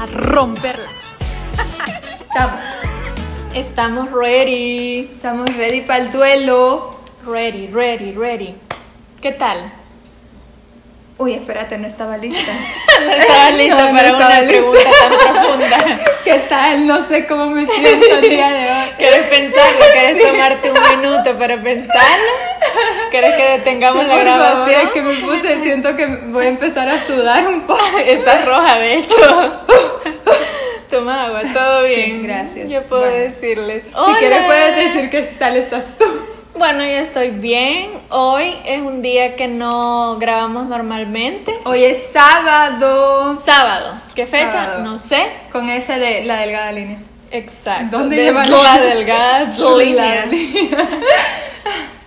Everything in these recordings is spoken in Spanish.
a romperla. Estamos. Estamos ready. Estamos ready para el duelo. Ready, ready, ready. ¿Qué tal? Uy, espérate, no estaba lista. no estaba lista No, no para estaba una lista. pregunta tan profunda. ¿Qué tal? No sé cómo me siento el día de hoy. ¿Quieres pensarlo? ¿Quieres tomarte un minuto para pensarlo? ¿Quieres que detengamos Sí, la grabación? es que me puse, siento que voy a empezar a sudar un poco. Estás roja, de hecho. Toma agua, todo Sí, bien. gracias. Yo puedo Bueno. decirles. Si Hola. quieres puedes decir qué tal estás tú. Bueno, yo estoy bien. Hoy es un día que no grabamos normalmente. Hoy es sábado. Sábado. ¿Qué fecha? Sábado. No sé. Con ese de la delgada línea. Exacto. ¿Dónde de lleva la delgada línea.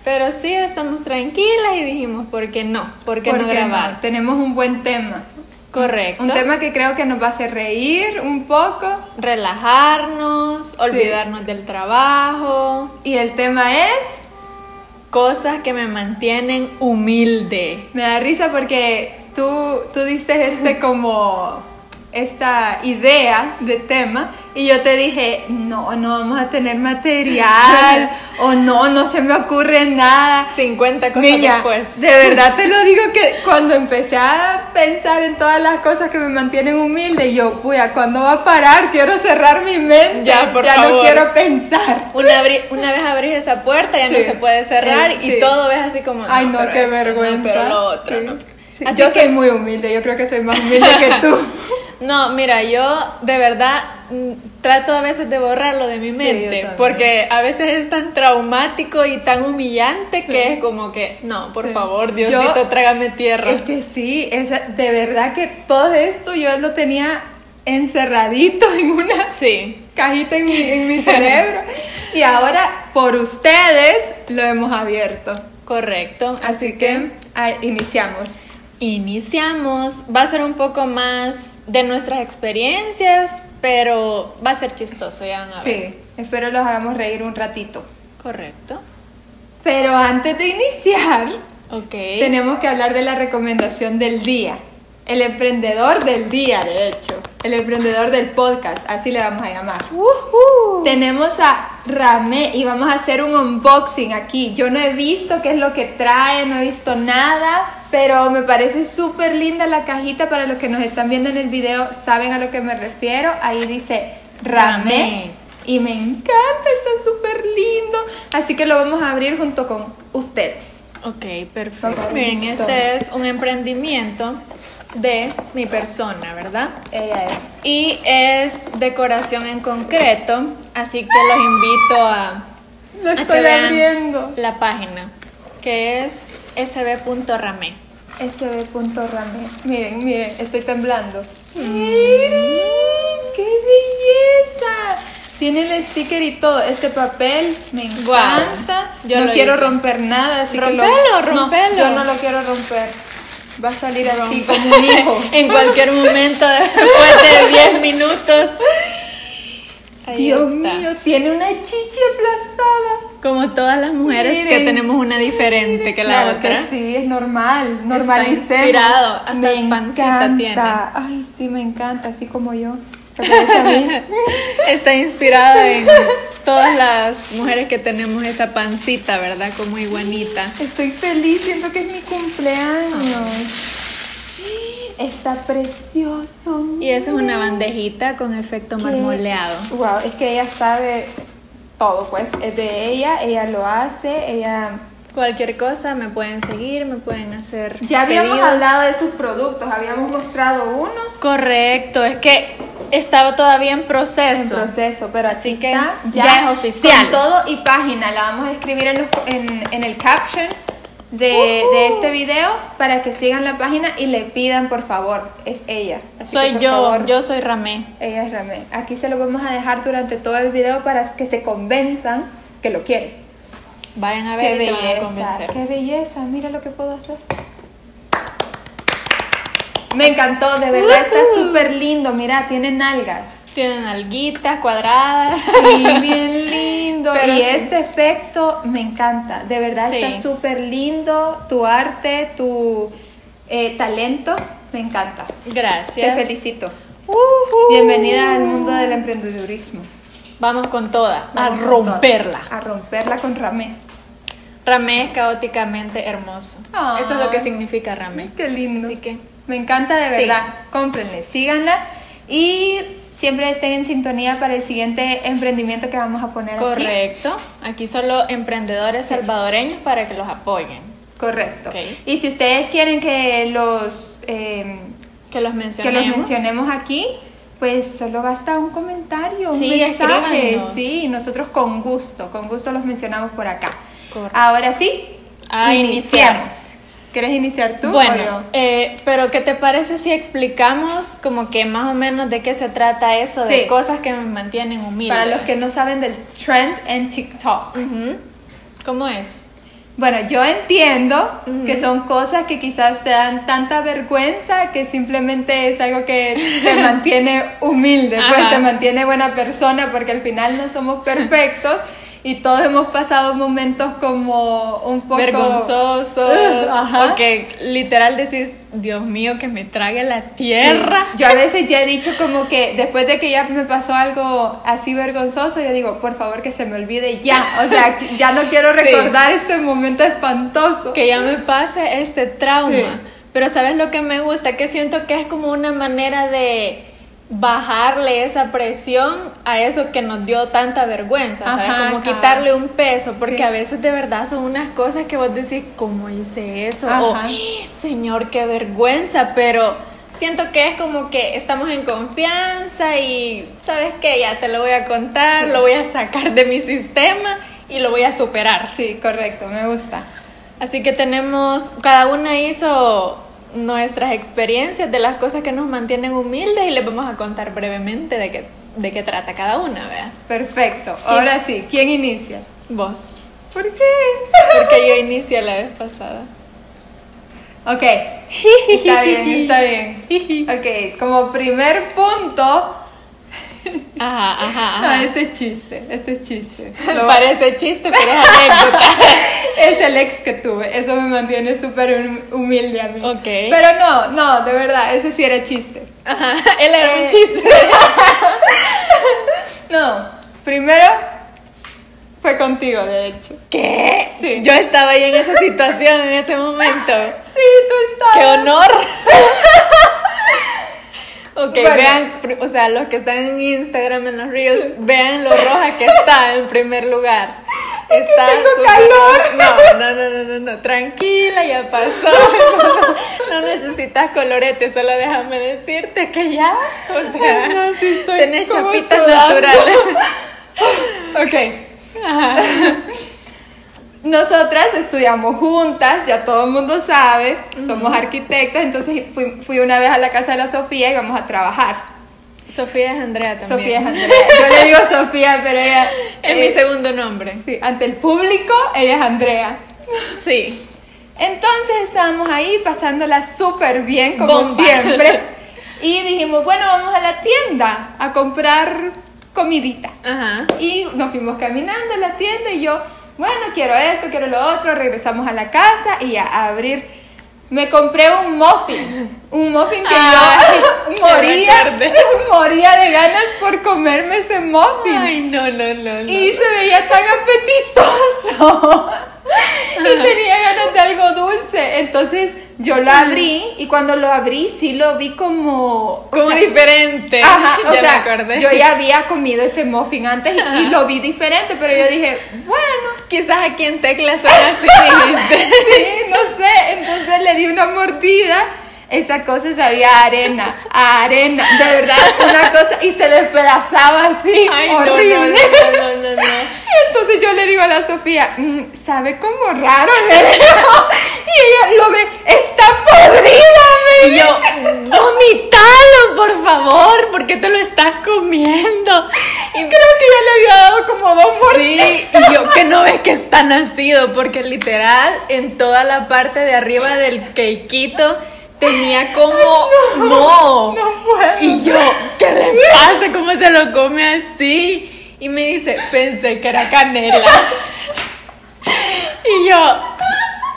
Pero sí, estamos tranquilas y dijimos, ¿por qué no? ¿Por qué no ¿Por qué grabar? no? Tenemos un buen tema. Correcto. Un tema que creo que nos va a hacer reír un poco. Relajarnos, olvidarnos del trabajo, Y el tema es. cosas que me mantienen humilde. Me da risa porque tú, tú diste este como. Esta idea de tema. Y yo te dije, no, no vamos a tener material. o no, no se me ocurre nada. 50 cosas Niña, después. de verdad te lo digo que cuando empecé a pensar en todas las cosas que me mantienen humilde, yo, puya, ¿cuándo va a parar? Quiero cerrar mi mente. Ya, por no favor. quiero pensar. Una, una vez abrís esa puerta ya no Sí. se puede cerrar Eh, y sí. todo ves así como Ay, no, qué esto, no, vergüenza. pero lo otro Sí. no Sí, Así yo que- soy muy humilde, yo creo que soy más humilde que tú. no mira yo de verdad mm, trato a veces de borrarlo de mi mente porque a veces es tan traumático y tan humillante Sí. que es como que no por Sí. favor Yo- Diosito trágame tierra Es que sí, es, de verdad que todo esto yo lo tenía encerradito en una cajita en mi, en mi cerebro. y ahora, por ustedes, lo hemos abierto. correcto Así que ah, iniciamos. Iniciamos, va a ser un poco más de nuestras experiencias, pero va a ser chistoso, ya van a ver. Sí, espero los hagamos reír un ratito. Correcto. Pero antes de iniciar, tenemos que hablar de la recomendación del día. El emprendedor del día, de hecho. El emprendedor del podcast, así le vamos a llamar. Woohoo. Tenemos a Ramé y vamos a hacer un unboxing aquí. Yo no he visto qué es lo que trae, no he visto nada, pero me parece súper linda la cajita. Para los que nos están viendo en el video, saben a lo que me refiero. Ahí dice Ramé. Y me encanta, está súper lindo. Así que lo vamos a abrir junto con ustedes. Ok, perfecto. Miren, este es un emprendimiento de mi persona, ¿verdad? Ella es. Y es decoración en concreto, así que los invito a, Lo a que estoy vean abriendo. la página, que es sb.rame. sb.rame. Miren, miren, estoy temblando. Mm. Miren, qué belleza. Tiene el sticker y todo. Este papel me encanta. Yo no lo quiero hice. romper nada, así que Rompelo, lo No, rompelo. yo no lo quiero romper. Va a salir así Rompe. como un hijo. en cualquier momento, después de 10 minutos. Ahí Dios está. mío, tiene una chichi aplastada. Como todas las mujeres que tenemos una diferente que la Claro otra. que sí, es normal. Normalicemos. inspirado, hasta me pancita encanta. tiene. Ay, sí, me encanta, así como yo. Se parece a mí. Está inspirada en todas las mujeres que tenemos esa pancita, ¿verdad? Como iguanita. Estoy feliz, siento que es mi cumpleaños. Está precioso. Y esa es una bandejita con efecto marmoleado. Wow, es que ella sabe todo, pues. Es de ella, ella lo hace, ella. Cualquier cosa me pueden seguir, me pueden hacer. Ya habíamos pedidos. hablado de sus productos, habíamos mostrado unos Correcto, es que estaba todavía en en proceso. proceso, pero Así que está, ya es oficial. Con todo y página, la vamos a escribir en, los en, en el caption de, de este video para que sigan la página y le pidan por favor. Es ella. Así Soy yo, favor, yo soy Ramé. Ella es Ramé. Aquí se lo vamos a dejar durante todo el video para que se convenzan que lo quieren. Vayan a Qué ver y se van a belleza, convencer. qué belleza. Mira lo que puedo hacer. Me encantó, de verdad está súper lindo. Mira, tiene nalgas. Tienen alguitas cuadradas. Sí, bien lindo. Pero y sí. este efecto me encanta. De verdad Sí. está súper lindo. Tu arte, tu eh, talento, me encanta. Gracias. Te felicito. Bienvenida al mundo del emprendedurismo. Vamos con toda, Vamos a romperla. A romperla con Ramé. Ramé es caóticamente hermoso. Eso es lo que significa Ramé. Qué lindo. Así que Me encanta de Sí. verdad. Cómprenle, síganla y siempre estén en sintonía para el siguiente emprendimiento que vamos a poner aquí. correcto. Aquí solo emprendedores salvadoreños para que los apoyen. Correcto. Y si ustedes quieren que los eh, Que los que mencionemos. los mencionemos aquí, pues solo basta un comentario, un Sí, mensaje. escríbanos. Sí, nosotros con gusto, con gusto los mencionamos por acá. Correcto. Ahora sí, A iniciamos. ¿Quieres iniciar tú o Bueno, yo? eh, pero ¿qué te parece si explicamos como que más o menos de qué se trata eso Sí. de cosas que me mantienen humilde? Para los que no saben del trend en TikTok. Ujú. ¿Cómo es? Bueno, yo entiendo Ujú. que son cosas que quizás te dan tanta vergüenza que simplemente es algo que te mantiene humilde, pues Ajá. te mantiene buena persona porque al final no somos perfectos y todos hemos pasado momentos como un poco Vergonzosos. Ajá. O que literal decís, Dios mío, que me trague la tierra. Sí. Yo a veces ya he dicho como que después de que ya me pasó algo así vergonzoso, yo digo, por favor que se me olvide ya. O sea, ya no quiero Sí. recordar este momento espantoso. Que ya me pase este trauma. Sí. Pero ¿sabes lo que me gusta? Que siento que es como una manera de bajarle esa presión a eso que nos dio tanta vergüenza, ¿sabes? Ajá, como quitarle un peso, porque Sí. a veces de verdad son unas cosas que vos decís, ¿cómo hice eso? O, Ajá. Señor, qué vergüenza, pero siento que es como que estamos en confianza y, ¿sabes qué? Ya te lo voy a contar, lo voy a sacar de mi sistema y lo voy a superar. Sí, correcto, me gusta. Así que tenemos, cada una hizo nuestras experiencias de las cosas que nos mantienen humildes y les vamos a contar brevemente de qué, de qué trata cada una, vea. Perfecto. Ahora sí, ¿quién inicia? Vos. ¿Por qué? Porque yo inicié la vez pasada. Ok, está bien, está bien. Ok, como primer punto. Ajá, ajá, No, ese es chiste, ese es chiste. Lo- Parece chiste, pero es anécdota. es el ex que tuve, eso me mantiene súper hum- humilde a mí. Ok. Pero no, no, de verdad, ese sí era chiste. Ajá, él era Eh. un chiste. No, primero fue contigo, de hecho. ¿Qué? Sí. Yo estaba ahí en esa situación, en ese momento. Sí, tú estabas. ¡Qué honor! Ok, Bueno. vean, o sea, los que están en Instagram en los ríos, vean lo roja que está en primer lugar. Está tengo súper calor. roja. No, no, no, no, no, no, tranquila, ya pasó. No necesitas colorete, solo déjame decirte que ya, o sea, no, sí tenés chapitas sudando. naturales. Ok. Nosotras estudiamos juntas, ya todo el mundo sabe, somos arquitectas, entonces fui, fui una vez a la casa de la Sofía y vamos a trabajar. Sofía es Andrea también. Sofía es Andrea. Yo le digo Sofía, pero ella... Es eh, mi segundo nombre. Sí, ante el público, ella es Andrea. Sí. Entonces estábamos ahí pasándola súper bien, como Bomba. siempre. Y dijimos, bueno, vamos a la tienda a comprar comidita. Ajá. Y nos fuimos caminando a la tienda y yo, bueno, quiero esto, quiero lo otro. Regresamos a la casa y a abrir. Me compré un muffin. Un muffin que Ay, yo moría, moría de ganas por comerme ese muffin. Ay, no, no, no, no. Y se veía tan apetitoso. y tenía ganas de algo dulce. Entonces yo lo abrí y cuando lo abrí sí lo vi como... Como diferente. Ajá, o ya sea, me acordé. yo ya había comido ese muffin antes y, y lo vi diferente, pero yo dije, bueno, Quizás aquí en Tecla son así, dijiste. sí, no sé. Entonces le di una mordida. Esa cosa sabía a arena, a arena, de verdad, una cosa, y se despedazaba así, Ay, no, no, horrible. no, no, no, no. Entonces yo le digo a la Sofía, "Mm, sabe como raro, le digo. Y ella lo ve, está podrida, me Y yo, vomitalo, por favor, porque te lo estás comiendo. Y creo que ya le había dado como dos. Sí, y yo que no ves que está nacido, porque literal en toda la parte de arriba del quequito tenía como moho. no puedo. Y yo, ¿qué le pasa? ¿Cómo se lo come así? Y me dice, pensé que era canela. Y yo,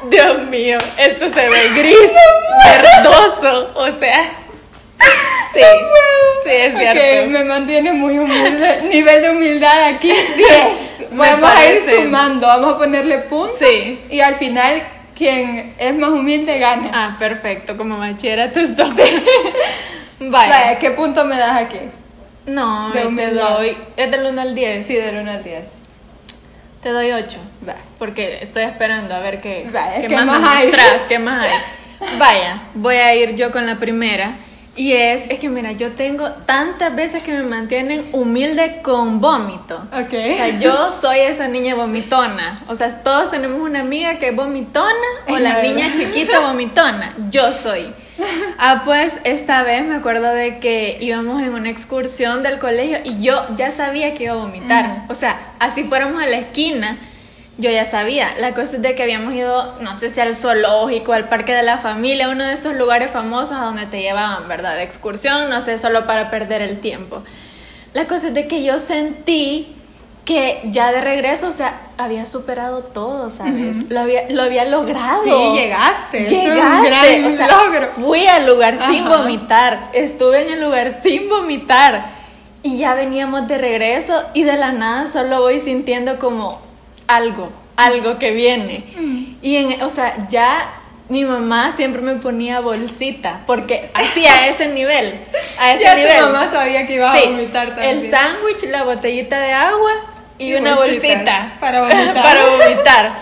Dios mío, esto se ve gris, verdoso, o sea. Sí, Sí, es cierto. me mantiene muy humilde. Nivel de humildad aquí, 10. Me Vamos a ir sumando, vamos a ponerle puntos. Sí. Y al final, quien es más humilde gana. Ah, perfecto, como bachillerato stop. Vaya. Vaya, ¿qué punto me das aquí? No, De te humildad. doy. Es del 1 al 10. Sí, del 1 al 10. Te doy 8. Va. Porque estoy esperando a ver qué, Vaya, qué ¿qué más, más me hay? qué más hay. Vaya, voy a ir yo con la primera. Y es, es que mira, yo tengo tantas veces que me mantienen humilde con vómito. Ok. O sea, yo soy esa niña vomitona. O sea, todos tenemos una amiga que es vomitona o la niña chiquita vomitona. Yo soy. Ah, pues esta vez me acuerdo de que íbamos en una excursión del colegio y yo ya sabía que iba a vomitar. O sea, así fuéramos a la esquina, yo ya sabía. La cosa es de que habíamos ido, no sé si al zoológico, al parque de la familia, uno de estos lugares famosos a donde te llevaban, ¿verdad? De excursión, no sé, solo para perder el tiempo. La cosa es de que yo sentí que ya de regreso, o sea, había superado todo, ¿sabes? lo, había, lo había logrado. Sí, llegaste. Es un Llegaste, gran o sea, logro. fui al lugar sin Ajá. vomitar, estuve en el lugar sin vomitar y ya veníamos de regreso y de la nada solo voy sintiendo como algo, algo que viene. Mm. Y en, o sea, ya mi mamá siempre me ponía bolsita porque así a ese nivel, a ese ya nivel. tu mamá sabía que ibas Sí, a vomitar también. el sándwich, la botellita de agua y, Y una bolsita para vomitar. para vomitar.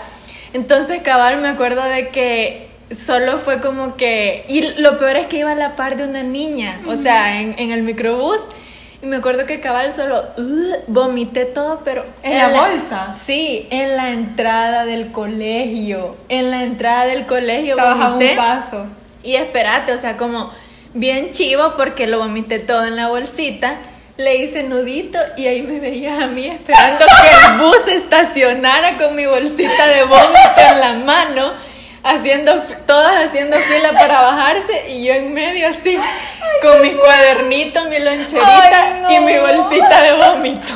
Entonces, cabal, me acuerdo de que solo fue como que. Y lo peor es que iba a la par de una niña, o sea, en, en el microbús. Y me acuerdo que cabal solo uh, vomité todo, pero. ¿En la bolsa? Sí, en la entrada del colegio. En la entrada del colegio Estabas a vomité. un paso. Y espérate, o sea, como bien chivo porque lo vomité todo en la bolsita. Le hice nudito y ahí me veía a mí esperando que el bus estacionara con mi bolsita de vómito en la mano, haciendo todas haciendo fila para bajarse y yo en medio así con mi cuadernito, mi loncherita Ay, no. y mi bolsita de vómito.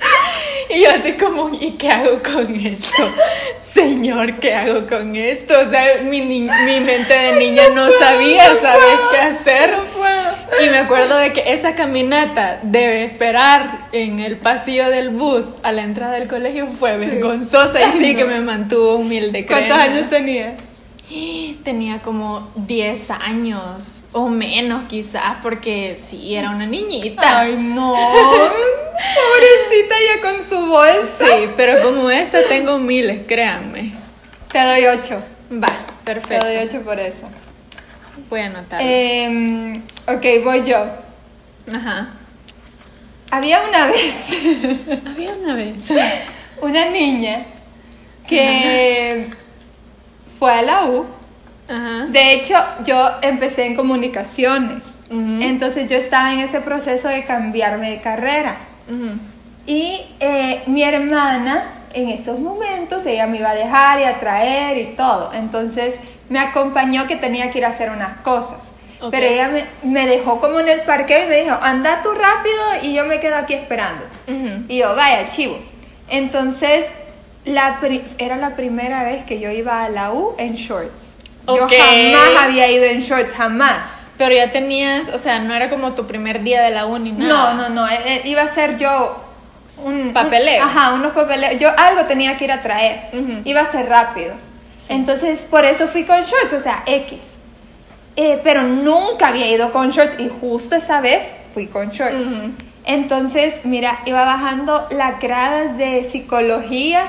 Y yo así como, ¿y qué hago con esto? Señor, ¿qué hago con esto? O sea, mi, mi mente de niña no sabía, ¿sabes qué hacer? No. Y me acuerdo de que esa caminata de esperar en el pasillo del bus a la entrada del colegio fue vergonzosa y sí que me mantuvo humilde. ¿Cuántos años tenías? Tenía como 10 años o menos quizás porque sí, era una niñita. Ay, no. Pobrecita ya con su bolsa. Sí, pero como esta tengo miles, créanme. Te doy 8. Va, Te perfecto. doy 8 por eso. Voy a anotar. Em, ok, voy yo. Ajá. Había una vez Había una vez. una niña que fue a la U. Ajá. De hecho, yo empecé en comunicaciones. Entonces yo estaba en ese proceso de cambiarme de carrera. Y eh, mi hermana, en esos momentos, ella me iba a dejar y a traer y todo. Entonces me acompañó que tenía que ir a hacer unas cosas. Pero ella me, me dejó como en el parque y me dijo, anda tú rápido y yo me quedo aquí esperando. Ujú. Y yo, vaya, chivo. Entonces, la era la primera vez que yo iba a la U en shorts. Yo jamás había ido en shorts, jamás. Pero ya tenías, o sea, no era como tu primer día de la uni, nada. No, no, no. eh, eh, iba a ser yo un Papeleo. un- ajá, unos papeleos. Yo algo tenía que ir a traer. Iba a ser rápido. Sí. Entonces, por eso fui con shorts, o sea, X. Eh, pero nunca había ido con shorts y justo esa vez fui con shorts. Entonces, mira, iba bajando las gradas de psicología.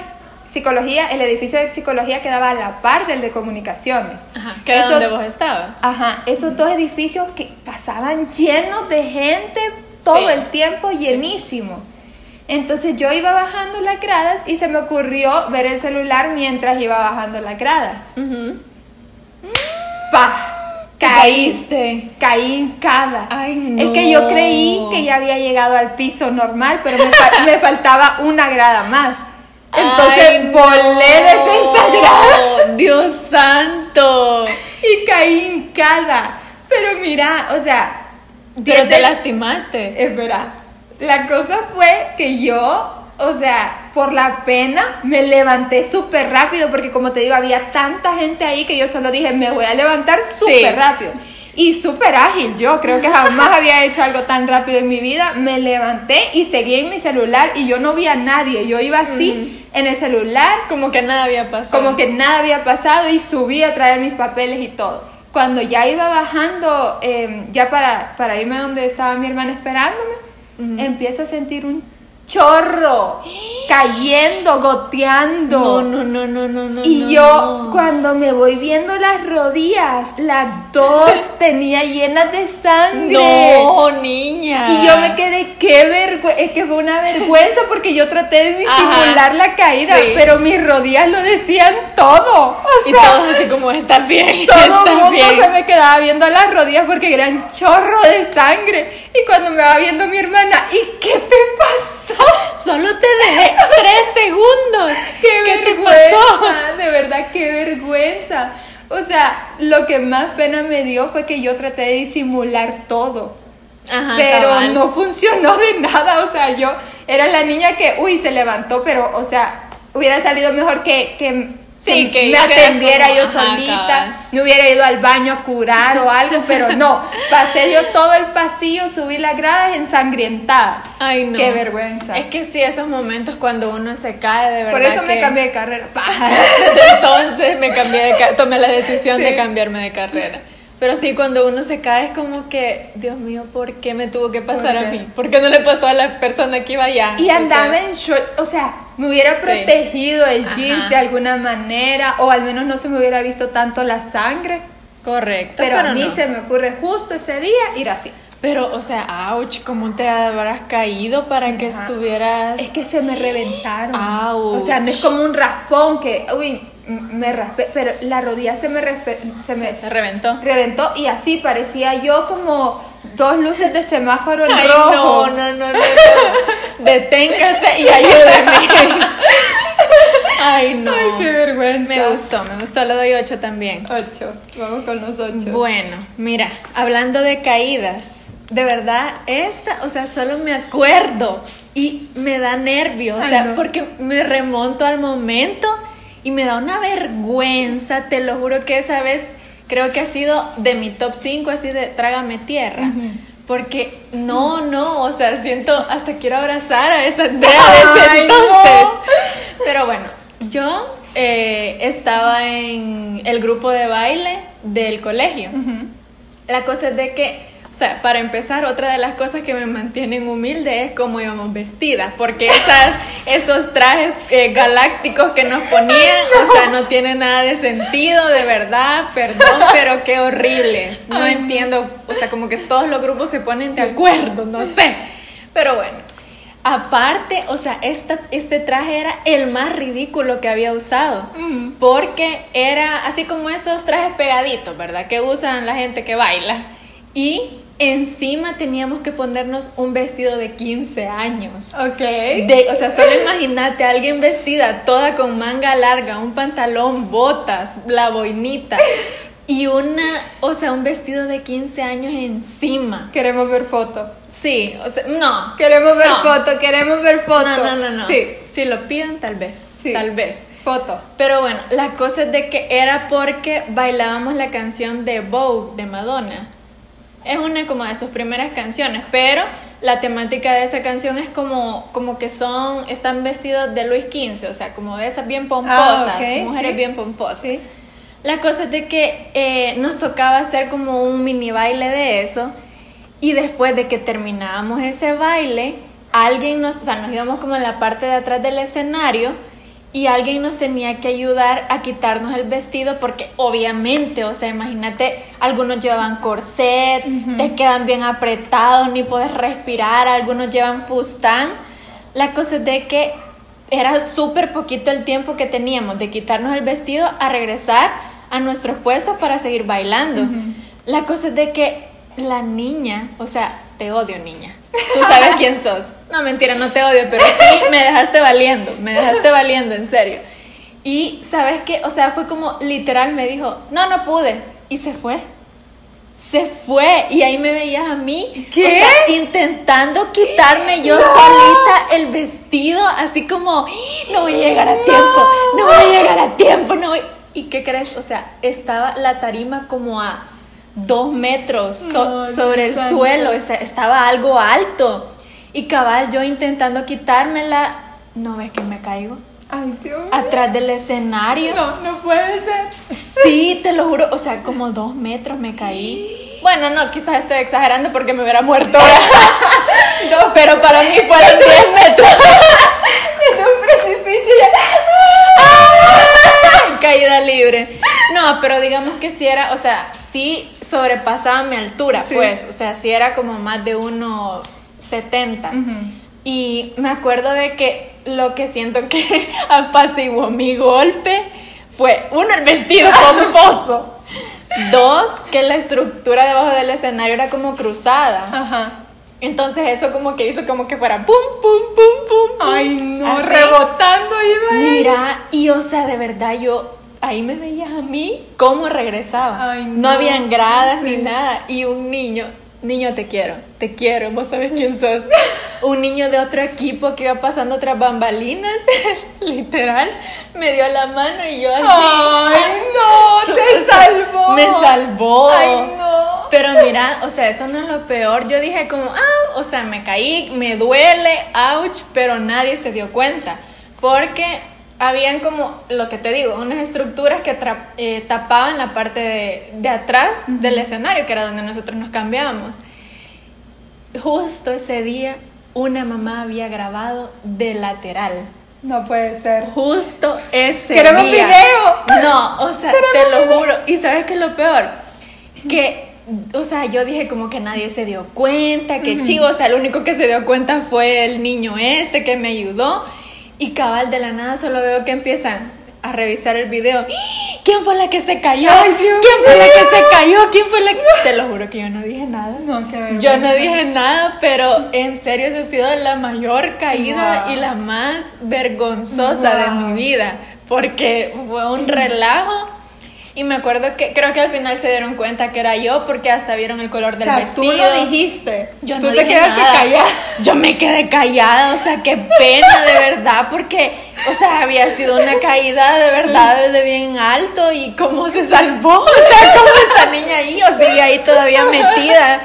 Psicología, el edificio de psicología quedaba a la par del de comunicaciones. Ajá, que era donde vos estabas. Ajá, esos dos edificios que pasaban llenos de gente todo Sí. el tiempo, llenísimo. Entonces yo iba bajando las gradas y se me ocurrió ver el celular mientras iba bajando las gradas. Ujú. ¡Pah! Caí, Caíste. caí hincada. Ay, no. Es que yo creí que ya había llegado al piso normal, pero me, fa- me faltaba una grada más. Entonces Ay, volé desde no. esa grada. Dios santo. y caí hincada. Pero mira, o sea, Pero te desde- lastimaste. Espera, la cosa fue que yo, o sea, por la pena, me levanté súper rápido, porque como te digo, había tanta gente ahí que yo solo dije, me voy a levantar súper Sí. rápido. Y súper ágil, yo creo que jamás había hecho algo tan rápido en mi vida. Me levanté y seguí en mi celular y yo no vi a nadie. Yo iba así en el celular. Como que nada había pasado. Como que nada había pasado y subí a traer mis papeles y todo. Cuando ya iba bajando, em, ya para, para irme donde estaba mi hermana esperándome, empiezo a sentir un chorro cayendo, goteando. No, no, no, no, no. Y yo cuando me voy viendo las rodillas, las dos tenía llenas de sangre. No, niña. Y yo me quedé, qué vergüenza, es que fue una vergüenza porque yo traté de disimular la caída, pero mis rodillas lo decían todo. y todos así como, está bien. Todo el mundo se me quedaba viendo las rodillas porque eran chorro de sangre. Y cuando me va viendo mi hermana, ¿y qué te pasó? Solo te dejé tres segundos. ¿Qué, te pasó? De verdad, qué vergüenza. O sea, lo que más pena me dio fue que yo traté de disimular todo. Ajá, pero no funcionó de nada. O sea, yo era la niña que, uy, se levantó, pero, o sea, hubiera salido mejor que, que Sí, que, me atendiera yo solita, me hubiera ido al baño a curar o algo, pero no, pasé yo todo el pasillo, subí las gradas ensangrientada. Ay, no. Qué vergüenza. Es que sí, esos momentos cuando uno se cae, de verdad. Por eso me cambié de carrera. entonces me cambié de tomé la decisión de cambiarme de carrera. Pero sí, cuando uno se cae es como que, Dios mío, ¿por qué me tuvo que pasar a mí? ¿Por qué no le pasó a la persona que iba allá? Y andaba en shorts, o sea, me hubiera protegido el jeans de alguna manera, o al menos no se me hubiera visto tanto la sangre. Correcto. Pero, a mí se me ocurre justo ese día ir así. Pero, o sea, ouch, ¿cómo te habrás caído para que estuvieras...? Es que se me reventaron. O sea, no es como un raspón que, uy, me raspé, pero la rodilla se me, se, me reventó. Reventó y así parecía yo como dos luces de semáforo en rojo. No, no, no, no, Deténgase y ayúdeme. Ay, no. Ay, qué vergüenza. Me gustó, me gustó, le doy ocho también. Ocho, vamos con los ocho. Bueno, mira, hablando de caídas, de verdad, esta, o sea, solo me acuerdo y me da nervio, o sea, porque me remonto al momento y me da una vergüenza, te lo juro que esa vez creo que ha sido de mi top 5 así de trágame tierra. Porque no, no, o sea, siento, hasta quiero abrazar a esa Andrea de ese entonces. Pero bueno, yo eh, estaba en el grupo de baile del colegio. La cosa es de que o sea, para empezar, otra de las cosas que me mantienen humilde es cómo íbamos vestidas, porque esas, esos trajes eh, galácticos que nos ponían, o sea, no tienen nada de sentido, de verdad, perdón, pero qué horribles. No entiendo, o sea, como que todos los grupos se ponen de acuerdo, no sé. Pero bueno, aparte, o sea, esta, este traje era el más ridículo que había usado, porque era así como esos trajes pegaditos, ¿verdad? Que usan la gente que baila. Y Encima teníamos que ponernos un vestido de 15 años. Ok. De, o sea, solo imagínate a alguien vestida toda con manga larga, un pantalón, botas, la boinita y una, o sea, un vestido de 15 años encima. Queremos ver foto. Sí, o sea, no. Queremos ver foto, queremos ver foto. No, no, no, no. Sí. Si lo piden, tal vez. Sí. Tal vez. Foto. Pero bueno, la cosa es de que era porque bailábamos la canción de Vogue de Madonna. Es una como de sus primeras canciones, pero la temática de esa canción es como, como que son, están vestidos de Luis XV, o sea, como de esas bien pomposas, ah, mujeres bien pomposas. La cosa es de que eh, nos tocaba hacer como un mini baile de eso y después de que terminábamos ese baile, alguien nos, o sea, nos íbamos como en la parte de atrás del escenario y alguien nos tenía que ayudar a quitarnos el vestido porque obviamente, o sea, imagínate, algunos llevan corset, te quedan bien apretados, ni puedes respirar, algunos llevan fustán. La cosa es de que era súper poquito el tiempo que teníamos de quitarnos el vestido a regresar a nuestros puestos para seguir bailando. La cosa es de que la niña, o sea, te odio niña. Tú sabes quién sos. No, mentira, no te odio, pero sí me dejaste valiendo, me dejaste valiendo, en serio. Y sabes qué, o sea, fue como literal me dijo, no, no pude. Y se fue. Se fue. Y ahí me veías a mí. ¿Qué? intentando quitarme yo solita el vestido, así como, no voy a llegar a tiempo, no voy a llegar a tiempo, no ¿Y qué crees? O sea, estaba la tarima como a dos metros so- sobre el suelo, estaba algo alto. Y cabal, yo intentando quitármela, ¿no ves que me caigo? Ay, Dios. Atrás del escenario. No, no puede ser. Sí, te lo juro, o sea, como dos metros me caí. Bueno, no, quizás estoy exagerando porque me hubiera muerto. No, Pero para mí fueron 10 metros. en un precipicio. Caída libre. No, pero digamos que si era, o sea, sí sobrepasaba mi altura, Sí. pues. O sea, sí era como más de 1,70. Ujú. Y me acuerdo de que lo que siento que apaciguó mi golpe fue, uno, el vestido pomposo. Dos, que la estructura debajo del escenario era como cruzada. Ajá. Entonces eso como que hizo como que fuera pum, pum, pum, pum. pum. Ay, no, Así. rebotando iba. Mira, y o sea, de verdad yo ahí me veías a mí cómo regresaba. Ay, no. no. habían gradas ni nada. Y un niño, niño te quiero, te quiero, vos sabes quién sos. un niño de otro equipo que iba pasando otras bambalinas, literal, me dio la mano y yo así. Ay, no, te salvó. Me salvó. Ay, no. Pero mira, o sea, eso no es lo peor. Yo dije como, ah, o sea, me caí, me duele, ouch, pero nadie se dio cuenta. Porque habían como, lo que te digo, unas estructuras que eh, tapaban la parte de, de atrás del escenario, que era donde nosotros nos cambiábamos. Justo ese día, una mamá había grabado de lateral. No puede ser. Justo ese ¡Queremos día. video! No, o sea, te lo juro. ¿Y sabes qué es lo peor? Que, o sea, yo dije como que nadie se dio cuenta, que chivo, o sea, el único que se dio cuenta fue el niño este que me ayudó. Y cabal, de la nada solo veo que empiezan a revisar el video. ¿Quién fue la que se cayó? Ay, Dios ¿Quién fue la que se cayó? ¿Quién fue la que.? Te lo juro que yo no dije nada. No, qué vergüenza. Yo no dije nada, pero en serio esa ha sido la mayor caída Wow. y la más vergonzosa de Wow. mi vida, porque fue un relajo. Y me acuerdo que creo que al final se dieron cuenta que era yo porque hasta vieron el color O del sea, vestido. tú lo dijiste. Yo tú no te dije quedaste nada. callada. Yo me quedé callada, o sea, qué pena de verdad, porque, o sea, había sido una caída de verdad desde bien alto y cómo se salvó, o sea, cómo esta niña ahí o sigue ahí todavía metida.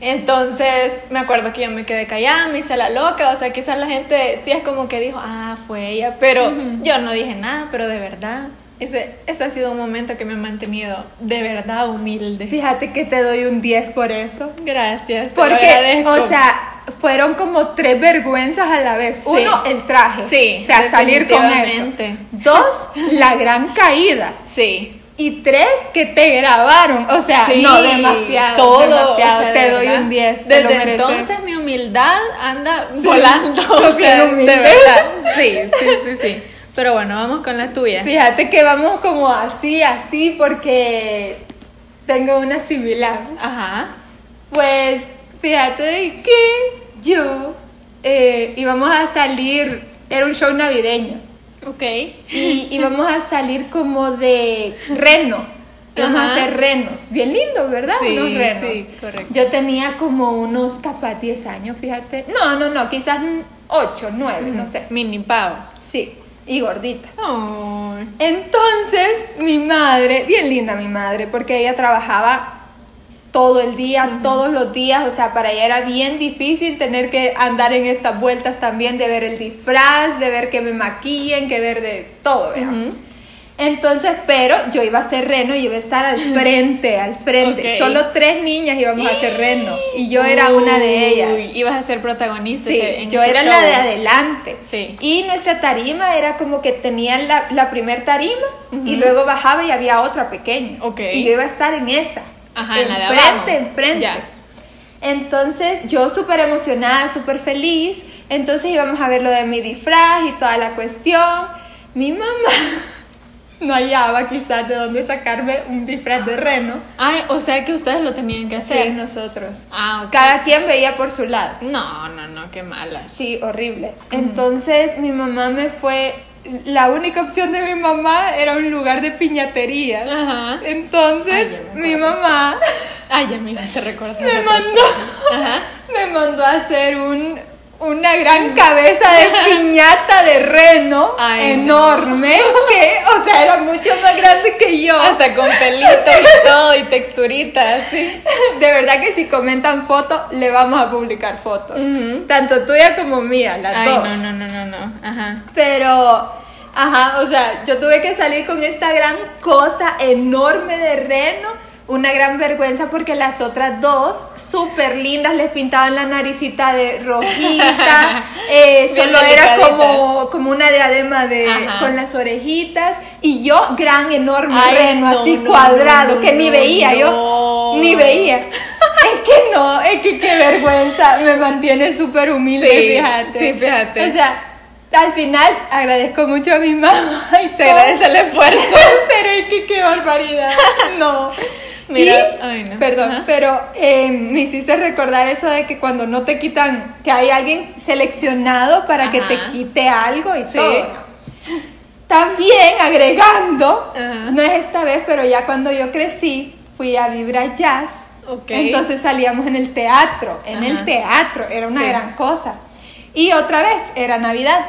Entonces, me acuerdo que yo me quedé callada, me hice la loca, o sea, quizás la gente sí es como que dijo, ah, fue ella, pero yo no dije nada, pero de verdad, ese, ese ha sido un momento que me ha mantenido de verdad humilde. Fíjate que te doy un 10 por eso. Gracias, te lo Porque, agradezco. o sea, fueron como tres vergüenzas a la vez. Sí. Uno, el traje. Sí, O sea, salir con eso. Dos, la gran caída. Sí. Y tres, que te grabaron. O sea, Sí, no, demasiado. Todo. demasiado. o sea, te doy verdad. un 10. te lo Desde mereces. entonces mi humildad anda Sí, volando. O sea, de verdad. Sí, sí, sí, sí. Pero bueno, vamos con la tuya. Fíjate que vamos como así, así, porque tengo una similar. Ajá. Pues fíjate que yo eh, íbamos a salir, era un show navideño, Ok. y íbamos a salir como de reno. Íbamos a hacer renos, bien lindo, ¿verdad? Sí, unos renos. sí, correcto. Yo tenía como unos capaz 10 años, fíjate. No, no, no, quizás 8, 9, no sé. Mini pavo. Sí, y gordita. Entonces, mi madre, bien linda mi madre, porque ella trabajaba todo el día, todos los días, o sea, para ella era bien difícil tener que andar en estas vueltas también, de ver el disfraz, de ver que me maquillen, que ver de todo, ¿verdad? Entonces, pero yo iba a ser reno y iba a estar al frente, al frente. Solo tres niñas íbamos a ser reno y yo era una de ellas. Ibas a ser protagonista Sí, en yo ese era show. la de adelante. Sí. Y nuestra tarima era como que tenían la, la primer tarima y luego bajaba y había otra pequeña. Ok. Y yo iba a estar en esa. Ajá, en la de enfrente, abajo. enfrente. Ya. Entonces yo súper emocionada, súper feliz. Entonces íbamos a ver lo de mi disfraz y toda la cuestión. Mi mamá no hallaba quizás de dónde sacarme un disfraz de reno. Ay, o sea que ustedes lo tenían que Sí, hacer. nosotros. Ah, ok. Cada quien veía por su lado. No, no, no, qué malas. Sí, horrible. Entonces mi mamá me fue, la única opción de mi mamá era un lugar de piñatería. Ajá. Entonces Ay, mi mamá Ay, ya me hiciste recordar. me mandó. Ajá. me mandó a hacer un, una gran cabeza de piñata de reno Ay, enorme que, o sea, era mucho más grande que yo. Hasta con pelitos y todo y texturitas, sí. De verdad que si comentan foto, le vamos a publicar fotos. Tanto tuya como mía, las Ay, dos. no, no, no, no, no. Ajá. Pero, ajá, o sea, yo tuve que salir con esta gran cosa enorme de reno. Una gran vergüenza porque las otras dos, súper lindas, les pintaban la naricita de rojita. eh, solo era como, como una diadema de, Ajá. con las orejitas. Y yo, gran, enorme Ay, reno, no, así no, cuadrado, no, que ni veía. Yo ni veía. es que no, es que qué vergüenza. Me mantiene súper humilde, Sí, fíjate. sí, fíjate. O sea, al final agradezco mucho a mi mamá. y Se todo, agradece el esfuerzo. Pero es que qué barbaridad. No. Mira, Y- ay, no. Perdón, Ajá. pero eh, me hiciste recordar eso de que cuando no te quitan, que hay alguien seleccionado para que te quite algo y Sí. todo. También agregando, Ajá. no es esta vez, pero ya cuando yo crecí, fui a Vibra Jazz. Ok. Entonces salíamos en el teatro, en el teatro, era una Sí. gran cosa. Y otra vez, era Navidad.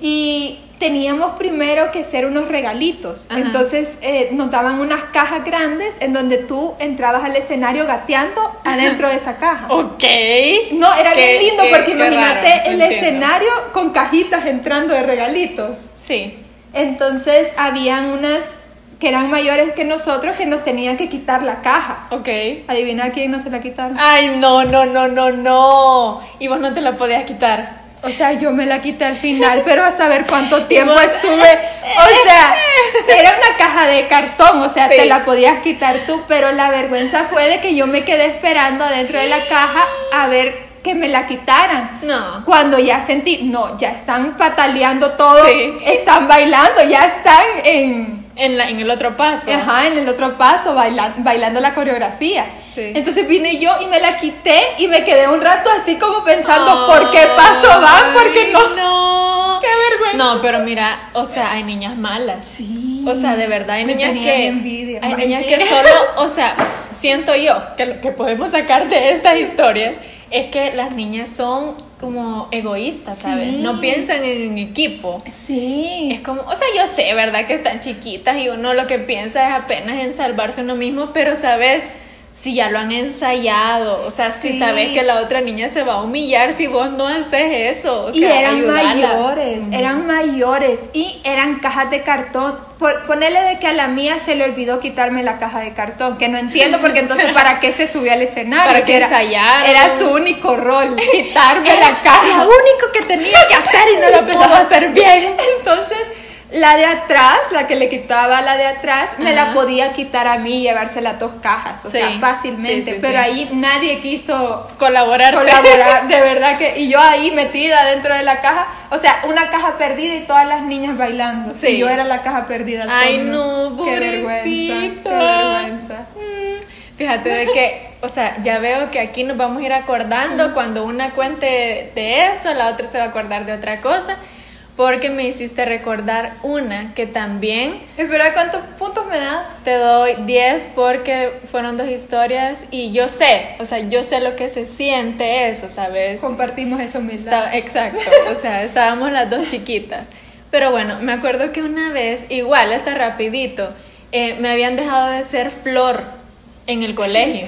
Y teníamos primero que hacer unos regalitos. Ajá. Entonces eh, nos daban unas cajas grandes en donde tú entrabas al escenario gateando adentro de esa caja. Ok. No, era Qué- bien lindo qué- porque qué imagínate raro, el entiendo. escenario con cajitas entrando de regalitos. Sí. Entonces habían unas que eran mayores que nosotros que nos tenían que quitar la caja. Ok. Adivina quién no se la quitaron. Ay, no, no, no, no, no. Y vos no te la podías quitar. O sea, yo me la quité al final, pero a saber cuánto tiempo estuve. O sea, era una caja de cartón, o sea, Sí. te la podías quitar tú, pero la vergüenza fue de que yo me quedé esperando adentro de la caja a ver que me la quitaran. No. Cuando ya sentí, no, ya están pataleando todo, Sí. están bailando, ya están en, En, la, en el otro paso. Ajá, en el otro paso, baila- bailando la coreografía. Sí. Entonces vine yo y me la quité y me quedé un rato así como pensando, Ay, ¿por qué paso van? ¿Por qué no? No. ¡Qué vergüenza! No, pero mira, o sea, hay niñas malas. Sí. O sea, de verdad, hay Me niñas que. envidia. Hay niñas que solo, o sea, siento yo que lo que podemos sacar de estas historias es que las niñas son como egoístas, ¿sabes? Sí. No piensan en equipo. Sí. Es como, o sea, yo sé, ¿verdad? Que están chiquitas y uno lo que piensa es apenas en salvarse uno mismo, pero sabes, si ya lo han ensayado, o sea, si Sí. sabes que la otra niña se va a humillar si vos no haces eso, o sea, y eran ayudala. mayores, eran mayores y eran cajas de cartón. Por, ponerle de que a la mía se le olvidó quitarme la caja de cartón, que no entiendo porque entonces para qué se subió al escenario. Para Si que era, ensayaran. Era su único rol, quitarme la Lo caja. único que tenía que hacer y no lo pudo hacer bien. Entonces, la de atrás, la que le quitaba a la de atrás, me la podía quitar a mí y llevarse las dos cajas, o Sí, sea, fácilmente. sí, sí, pero ahí nadie quiso Colaborar. colaborar, de verdad que. Y yo ahí metida dentro de la caja, o sea, una caja perdida y todas las niñas bailando. Sí. Y yo era la caja perdida. Ay, no, Qué vergüenza, qué vergüenza. Mm, Fíjate de que, o sea, ya veo que aquí nos vamos a ir acordando cuando una cuente de eso, la otra se va a acordar de otra cosa, porque me hiciste recordar una que también Espera, ¿cuántos puntos me das? te doy 10 porque fueron dos historias y yo sé, o sea, yo sé lo que se siente eso, ¿sabes? Compartimos humildad. Estaba- exacto, o sea, estábamos las dos chiquitas. Pero bueno, me acuerdo que una vez, igual, está rapidito, eh, me habían dejado de ser flor en el colegio.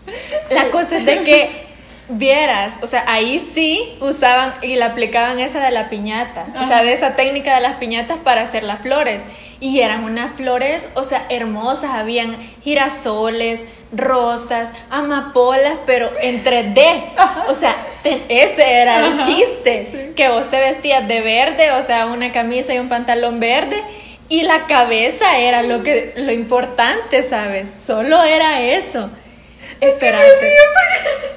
La cosa es de que vieras, o sea, ahí sí usaban y le aplicaban esa de la piñata, o sea, de esa técnica de las piñatas para hacer las flores. Y eran unas flores, o sea, hermosas, habían girasoles, rosas, amapolas, pero en 3D. O sea, te- ese era el chiste, que vos te vestías de verde, o sea, una camisa y un pantalón verde. Y la cabeza era lo que lo importante, ¿sabes? Solo era eso. Espérate.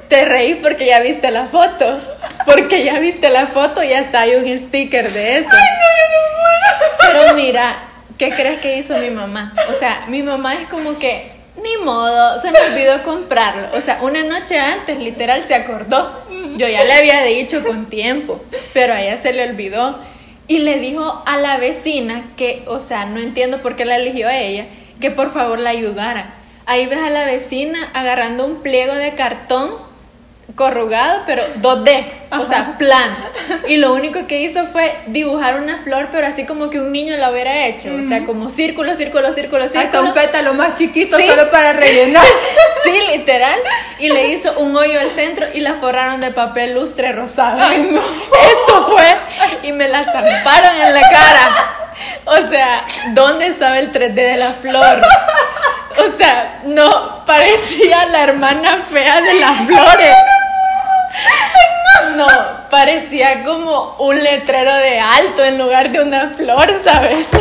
Te reí porque ya viste la foto. Porque ya viste la foto y hasta hay un sticker de eso. Pero mira, ¿qué crees que hizo mi mamá? O sea, mi mamá es como que, ni modo, se me olvidó comprarlo. O sea, una noche antes, literal, se acordó. Yo ya le había dicho con tiempo, pero a ella se le olvidó. Y le dijo a la vecina que, o sea, no entiendo por qué la eligió a ella, que por favor la ayudara. Ahí ves a la vecina agarrando un pliego de cartón corrugado, pero 2D. o sea, plan. Y lo único que hizo fue dibujar una flor, pero así como que un niño la hubiera hecho, o sea, como círculo, círculo, círculo, círculo. Hasta un pétalo más chiquito Sí. solo para rellenar. Sí, literal. Y le hizo un hoyo al centro y la forraron de papel lustre rosado. Ay, no. Eso fue. Y me la zamparon en la cara. O sea, ¿dónde estaba el 3D de la flor? O sea, no, parecía la hermana fea de las flores. No, parecía como un letrero de alto en lugar de una flor, ¿sabes? De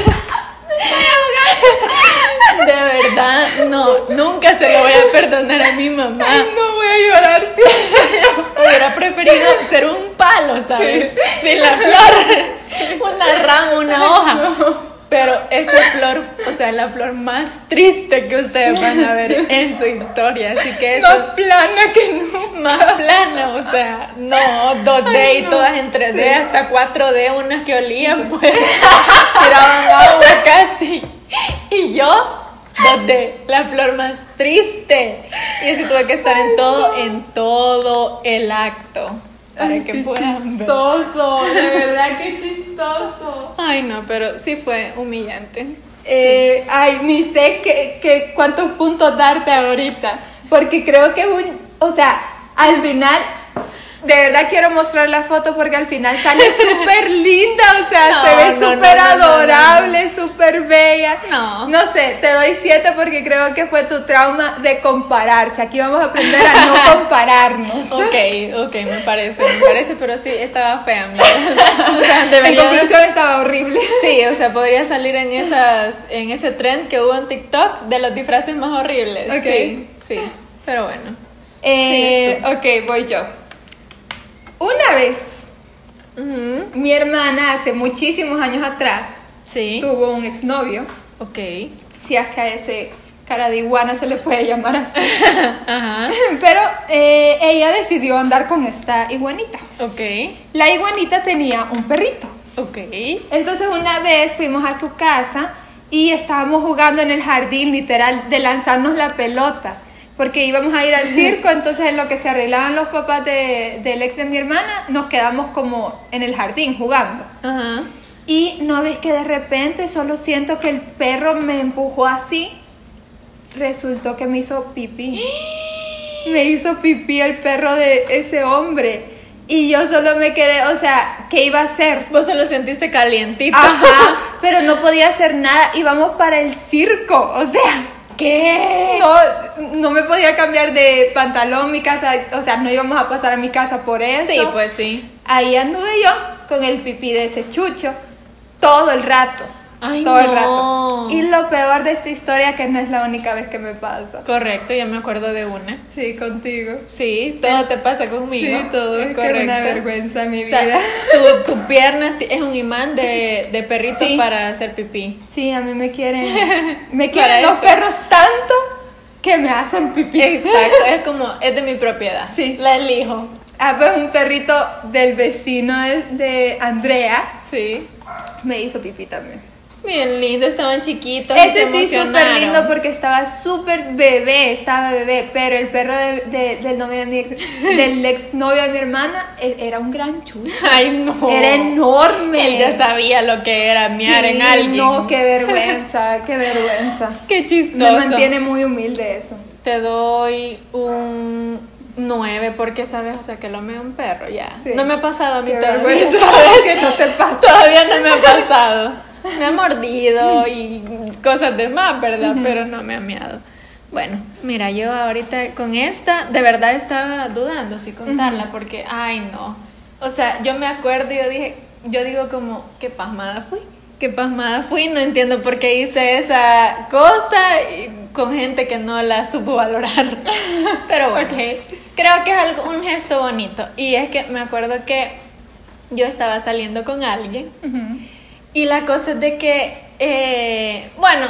verdad, no, nunca se lo voy a perdonar a mi mamá. No voy a llorar. sí. Hubiera preferido ser un palo, ¿sabes? Sin la flor, una rama, una hoja. Pero esta flor, o sea, la flor más triste que ustedes van a ver en su historia. Así que eso, Más plana que no. más plana, o sea, no, 2D y todas en 3D, hasta 4D, unas que olían, pues, tiraban agua casi. Y yo, 2D, la flor más triste. Y así tuve que estar en todo, en todo el acto, para que puedan ver. Chistoso, de verdad que chistoso. Ay, no, pero sí fue humillante. Eh, Ay, ni sé qué, qué- cuántos puntos darte ahorita. Porque creo que es un. O sea, al final. De verdad quiero mostrar la foto porque al final sale súper linda. O sea, No, se ve no, súper no, adorable, súper bella. No. No sé, te doy siete porque creo que fue tu trauma de compararse. Aquí vamos a aprender a no compararnos. Ok, ok, me parece, me parece, pero sí, estaba fea, amiga. O sea, En debería... conclusión, estaba horrible. Sí, o sea, podría salir en esas, en ese trend que hubo en TikTok de los disfraces más horribles. Ok. Sí, sí, pero bueno. Eh, Sí, ok, voy yo. Una vez, mi hermana, hace muchísimos años atrás, Sí, tuvo un exnovio. ok. Si es que a ese cara de iguana se le puede llamar así. Ajá, Pero eh, ella decidió andar con esta iguanita. ok, La iguanita tenía un perrito. ok. Entonces una vez fuimos a su casa y estábamos jugando en el jardín, literal, de lanzarnos la pelota. Porque íbamos a ir al circo, entonces en lo que se arreglaban los papás de- del ex de mi hermana, nos quedamos como en el jardín jugando. Ajá. Y no ves que de repente solo siento que el perro me empujó así. Resultó que me hizo pipí. Me hizo pipí el perro de ese hombre. Y yo solo me quedé, o sea, ¿qué iba a hacer? Vos se lo sentiste calientito. Ajá, pero no podía hacer nada. Íbamos para el circo, o sea, ¿Qué? no, no me podía cambiar de pantalón, mi casa, o sea, no íbamos a pasar a mi casa por eso. Sí, pues sí. Ahí anduve yo con el pipí de ese chucho todo el rato. Ay, todo el rato. Y lo peor de esta historia que no es la única vez que me pasa. Correcto, ya me acuerdo de una. Sí, contigo. Sí, todo te pasa conmigo. Sí, todo. Es, que es una vergüenza mi O sea, vida. tu, tu pierna es un imán de, de perritos Sí. para hacer pipí. Sí, a mí me quieren. Me quieren los eso. perros tanto que me hacen pipí. Exacto, es como, es de mi propiedad. Sí. La elijo. Ah, pues un perrito del vecino de, de Andrea Sí. me hizo pipí también. Bien lindo, estaban chiquitos. y se Ese sí, súper lindo porque estaba súper bebé, estaba bebé, pero el perro de- de- del novio de mi ex, del ex novio de mi hermana e- era un gran chucho. Ay, no. Era enorme. Él ya sabía lo que era miar Sí, en alguien. No, qué vergüenza, qué vergüenza. Qué chistoso. Me mantiene muy humilde eso. Te doy un 9 porque sabes, o sea, que lo me un perro ya. Sí. No me ha pasado a mí todavía, ¿sabes? que no te pasa. Todavía no me ha pasado. Me ha mordido y cosas de más, ¿verdad? Pero no me ha miado. Bueno, mira, yo ahorita con esta, de verdad estaba dudando si contarla, porque, ay, no. O sea, yo me acuerdo y yo dije, yo digo como, qué pasmada fui, qué pasmada fui, no entiendo por qué hice esa cosa con gente que no la supo valorar. Pero bueno, creo que es algo, un gesto bonito. Y es que me acuerdo que yo estaba saliendo con alguien. Y la cosa es de que, eh, bueno,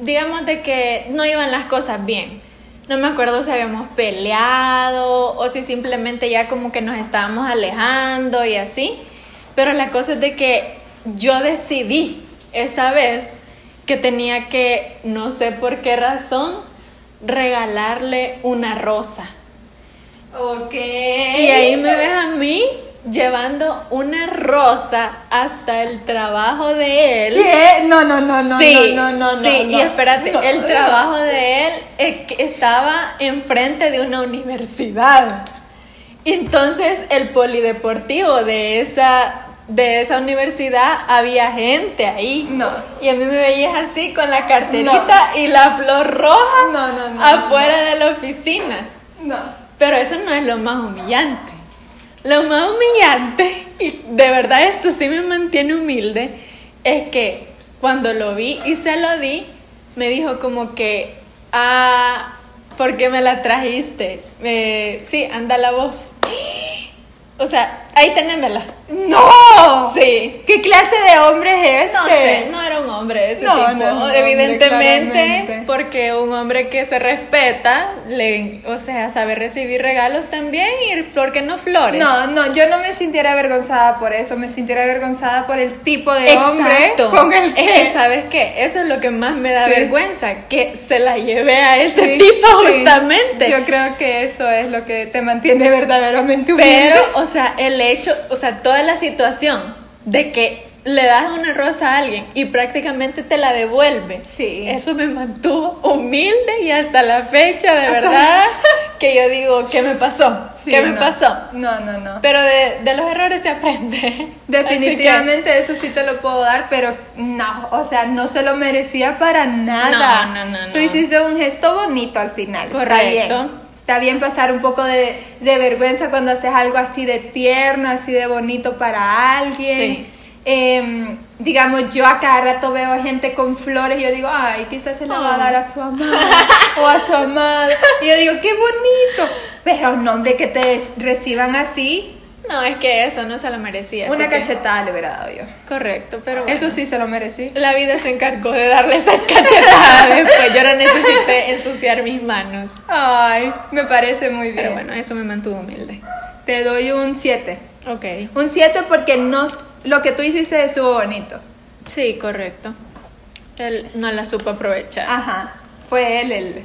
digamos de que no iban las cosas bien. No me acuerdo si habíamos peleado o si simplemente ya como que nos estábamos alejando y así. Pero la cosa es de que yo decidí esa vez que tenía que, no sé por qué razón, regalarle una rosa. Ok. Y ahí me ves a mí llevando una rosa hasta el trabajo de él. ¿Qué? No, no, no, no, sí, no, no, no. sí, no, y espérate, no, el no. trabajo de él eh, estaba enfrente de una universidad. Entonces, el polideportivo de esa, de esa universidad había gente ahí. No. Y a mí me veías así con la carterita y la flor roja No, no, no, afuera de la oficina. No. Pero eso no es lo más humillante. Lo más humillante, y de verdad esto sí me mantiene humilde, es que cuando lo vi y se lo di, me dijo como que, ah, ¿por qué me la trajiste? Eh, sí, anda la voz. O sea, ahí tenémela. ¡No! Sí. ¿Qué clase de hombre es este? No sé, no era un hombre ese No, tipo. no es un hombre, Evidentemente, claramente. porque un hombre que se respeta, le, o sea, sabe recibir regalos también y ¿por qué no flores? No, no, yo no me sintiera avergonzada por eso, me sintiera avergonzada por el tipo de hombre Exacto. con el Es que... que, ¿sabes qué? Eso es lo que más me da Sí. vergüenza, que se la llevé a ese Sí, tipo sí. justamente. Yo creo que eso es lo que te mantiene verdaderamente humilde. Pero, o sea, el hecho, o sea, toda la situación de que le das una rosa a alguien y prácticamente te la devuelve. Sí. Eso me mantuvo humilde y hasta la fecha, de verdad, que yo digo, ¿qué me pasó? Sí, ¿Qué me no. pasó? No, no, no. Pero de, de los errores se aprende. Definitivamente eso sí te lo puedo dar, pero no, o sea, no se lo merecía para nada. No, no, no, no. Tú hiciste un gesto bonito al final. Está Correcto. bien. Está bien pasar un poco de, de vergüenza cuando haces algo así de tierno, así de bonito para alguien. Sí. Em, digamos, yo a cada rato veo gente con flores y yo digo, ay, quizás se la va a dar a su amada o a su amado. Y yo digo, qué bonito. Pero no, hombre, que te reciban así, No, es que eso no se lo merecía. una que- cachetada le hubiera dado yo. Correcto, pero bueno. Eso sí se lo merecí. La vida se encargó de darle esa cachetada después. Yo no necesité ensuciar mis manos. Ay, me parece muy bien. Pero bueno, eso me mantuvo humilde. Te doy un 7. Ok. Un 7 porque no, lo que tú hiciste estuvo bonito. Sí, correcto. Él no la supo aprovechar. Ajá. Fue él el,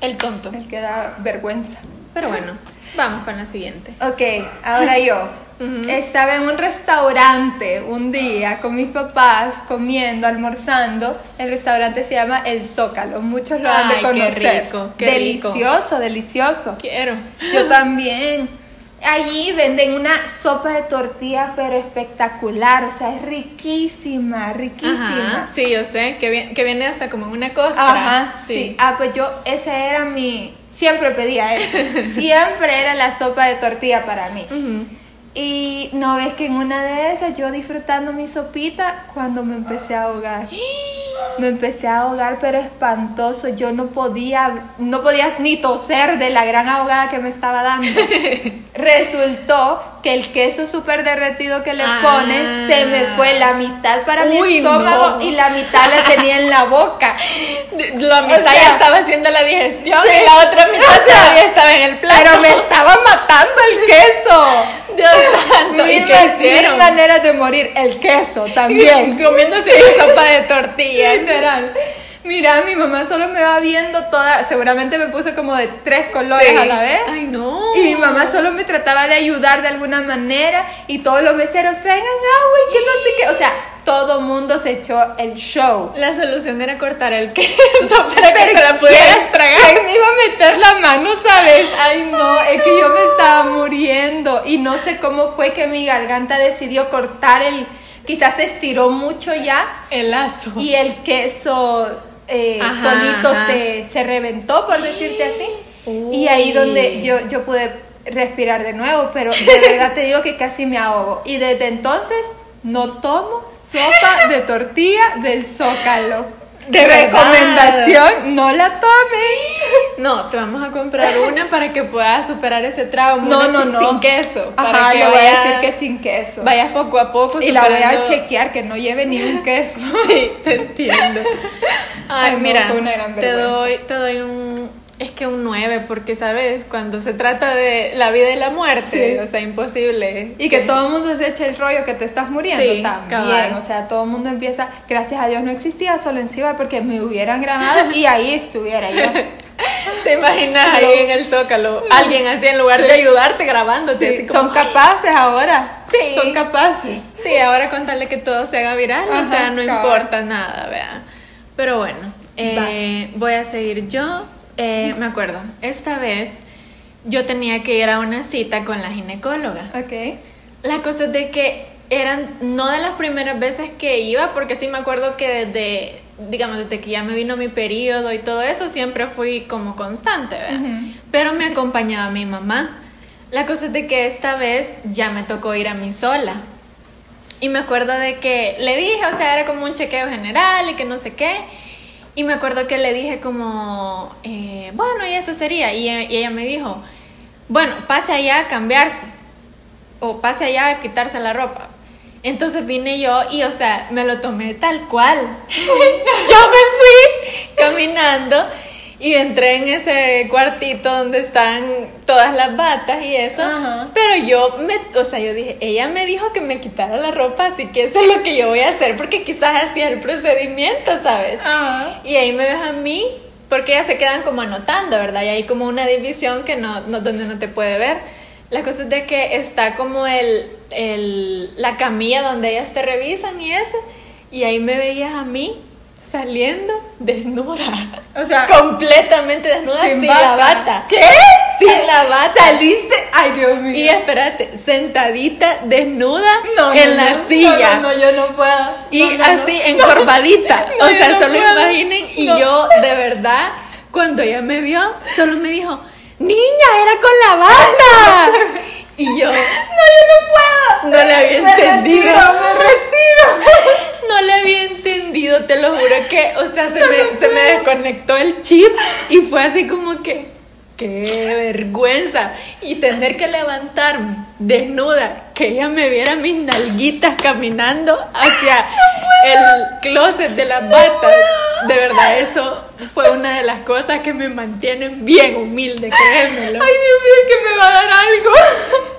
El tonto. el que da vergüenza. Pero bueno, vamos con la siguiente. Ok, ahora yo. Estaba en un restaurante un día con mis papás comiendo, almorzando. El restaurante se llama El Zócalo. Muchos lo han de Ay, qué conocer. rico, qué rico. delicioso, delicioso. Quiero. Yo también. Allí venden una sopa de tortilla, pero espectacular. O sea, es riquísima, riquísima. Ajá, sí, yo sé. Que, vi- que viene hasta como una costra. Ajá, sí. Ah, pues yo, ese era mi. Siempre pedía eso. Siempre era la sopa de tortilla para mí. Y no ves que en una de esas, yo disfrutando mi sopita, cuando me empecé a ahogar. Me empecé a ahogar, pero espantoso. Yo no podía, no podía ni toser de la gran ahogada que me estaba dando. Resultó que el queso súper derretido que le Ah. ponen se me fue la mitad para mi Uy, estómago no. y la mitad la tenía en la boca. La mitad sea, ya estaba haciendo la digestión sí. y la otra mitad O sea, todavía estaba en el plato. Pero me estaba matando el queso. Dios santo. ¿Y Mil, qué ma- hicieron? mil maneras de morir. El queso también. Comiéndose una sopa de tortilla. Literal. Mira, mi mamá solo me va viendo toda. Seguramente me puse como de tres colores Sí. a la vez. Ay, no. Y mi mamá solo me trataba de ayudar de alguna manera. Y todos los meseros traigan agua y que no sé qué. O sea, todo mundo se echó el show. La solución era cortar el queso para que Pero se la pudieras ¿quién- tragar. ¿Quién me iba a meter la mano, sabes? Ay, no, es que yo me estaba muriendo. Y no sé cómo fue que mi garganta decidió cortar el. Quizás se estiró mucho ya. El lazo. Y el queso eh, Ajá, solito ajá. Se, se reventó, por decirte así. Uy. Y ahí donde yo, yo pude respirar de nuevo, pero de verdad te digo que casi me ahogo. Y desde entonces no tomo sopa de tortilla del zócalo. De. Recomendación, no la tomen. No, te vamos a comprar una para que puedas superar ese trauma. No, no, no. Sin queso. para Ajá, que le voy a decir que sin queso. Vayas poco a poco y la voy a chequear que no lleve ni un queso. Sí, te entiendo. Ay, Ay, no, mira, una gran te doy, te doy un, es que un 9, porque sabes, cuando se trata de la vida y la muerte, Sí. o sea, imposible. Y que todo el mundo se echa el rollo que te estás muriendo Sí, también. cabal. O sea, todo el mundo empieza, gracias a Dios no existía solo encima porque me hubieran grabado y ahí estuviera yo. ¿Te imaginas ahí en el zócalo? Alguien así en lugar de ayudarte grabándote. Sí, así como, son capaces ahora. Sí. Son capaces. Sí, ahora contarle que todo se haga viral, o sea, no importa nada, vea. Pero bueno, eh, voy a seguir yo. Eh, me acuerdo, esta vez yo tenía que ir a una cita con la ginecóloga. Ok. La cosa es de que eran no de las primeras veces que iba, porque sí me acuerdo que desde, digamos, desde que ya me vino mi periodo y todo eso, siempre fui como constante, ¿verdad? Pero me acompañaba mi mamá. La cosa es de que esta vez ya me tocó ir a mí sola. Y me acuerdo de que le dije, o sea, era como un chequeo general y que no sé qué. Y me acuerdo que le dije como, eh, bueno, y eso sería. Y, y ella me dijo, bueno, pase allá a cambiarse. O pase allá a quitarse la ropa. Entonces vine yo y, o sea, me lo tomé tal cual. yo me fui caminando y entré en ese cuartito donde están todas las batas y eso. Ajá. Pero yo me, o sea, yo dije, ella me dijo que me quitara la ropa, así que eso es lo que yo voy a hacer, porque quizás hacía el procedimiento, ¿sabes? Ajá. Y ahí me ves a mí, porque ellas se quedan como anotando, ¿verdad? Y hay como una división que no, no donde no te puede ver. La cosa es de que está como el, el, la camilla donde ellas te revisan y eso. Y ahí me veías a mí saliendo desnuda. O sea, completamente desnuda sin, la bata. ¿Qué? Sin la bata. ¿Saliste? Ay, Dios mío. Y espérate, sentadita, desnuda No, en no, la no. silla. No, no, no, yo no puedo. Y así, encorvadita. O sea, solo puedo. imaginen. Y yo, de verdad, cuando ella me vio, solo me dijo, niña, era con la bata. Y yo No, yo no puedo. no le había Me entendido. retiro, me retiro. No le había entendido, te lo juro que, o sea, se me, se me desconectó el chip y fue así como que, qué vergüenza. Y tener que levantarme desnuda, que ella me viera mis nalguitas caminando hacia el closet de las batas. De verdad, eso fue una de las cosas que me mantienen bien humilde, créemelo. Ay, Dios mío, que me va a dar algo.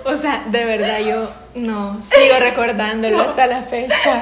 O sea, de verdad, yo no sigo recordándolo hasta la fecha.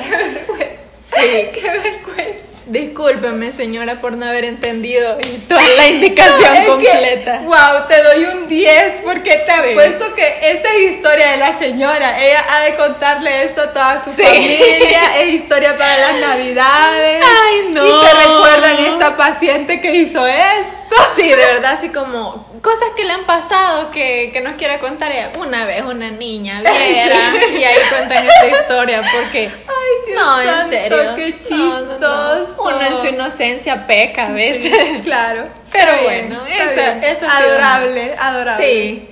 Sí. Qué vergüenza. Discúlpeme, señora, por no haber entendido toda la indicación Es que, completa. wow, te doy un 10 porque te Sí. apuesto que esta es historia de la señora. Ella ha de contarle esto a toda su Sí. familia. Es historia para las navidades. Ay, no. Y se recuerdan esta paciente que hizo esto. Sí, de verdad, así como cosas que le han pasado que, que nos quiere contar ella. Una vez una niña viera y ahí cuentan esta historia porque... Ay, Dios no, en serio. Qué No, no, no. chistoso. Uno en su inocencia peca a veces. Sí, claro. Pero Está bueno, esa- esa Adorable, adorable. Sí.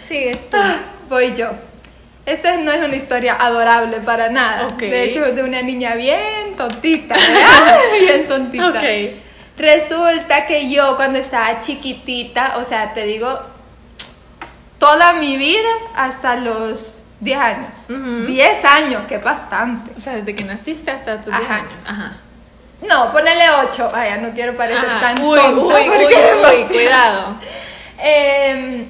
Sigues tú. Ah, voy yo. Esta no es una historia adorable para nada. De hecho, es de una niña bien tontita, ¿verdad? bien tontita. Ok. Resulta que yo cuando estaba chiquitita, o sea, te digo, toda mi vida hasta los 10 años. Ujú. 10 años, que es bastante. O sea, desde que naciste hasta tus 10 Ajá. años. Ajá. No, ponele 8. Vaya, no quiero parecer Ajá. tan Uy, tonta. uy, uy, uy, cuidado. Em,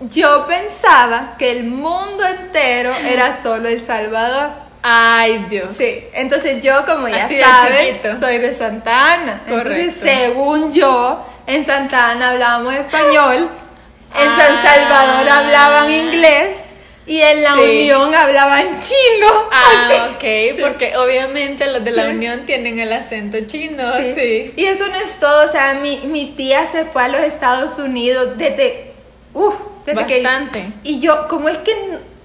yo pensaba que el mundo entero era solo El Salvador. Ay, Dios. Sí, entonces yo, como ya Así saben, soy de Santa Ana. Entonces, Correcto. según yo, en Santa Ana hablábamos español, en Ah. San Salvador hablaban inglés y en la Sí. Unión hablaban chino. Ah, ok, porque obviamente los de la Sí. Unión tienen el acento chino, sí. Y eso no es todo, o sea, mi, mi tía se fue a los Estados Unidos desde... Uf, desde que- Bastante. y yo, como es que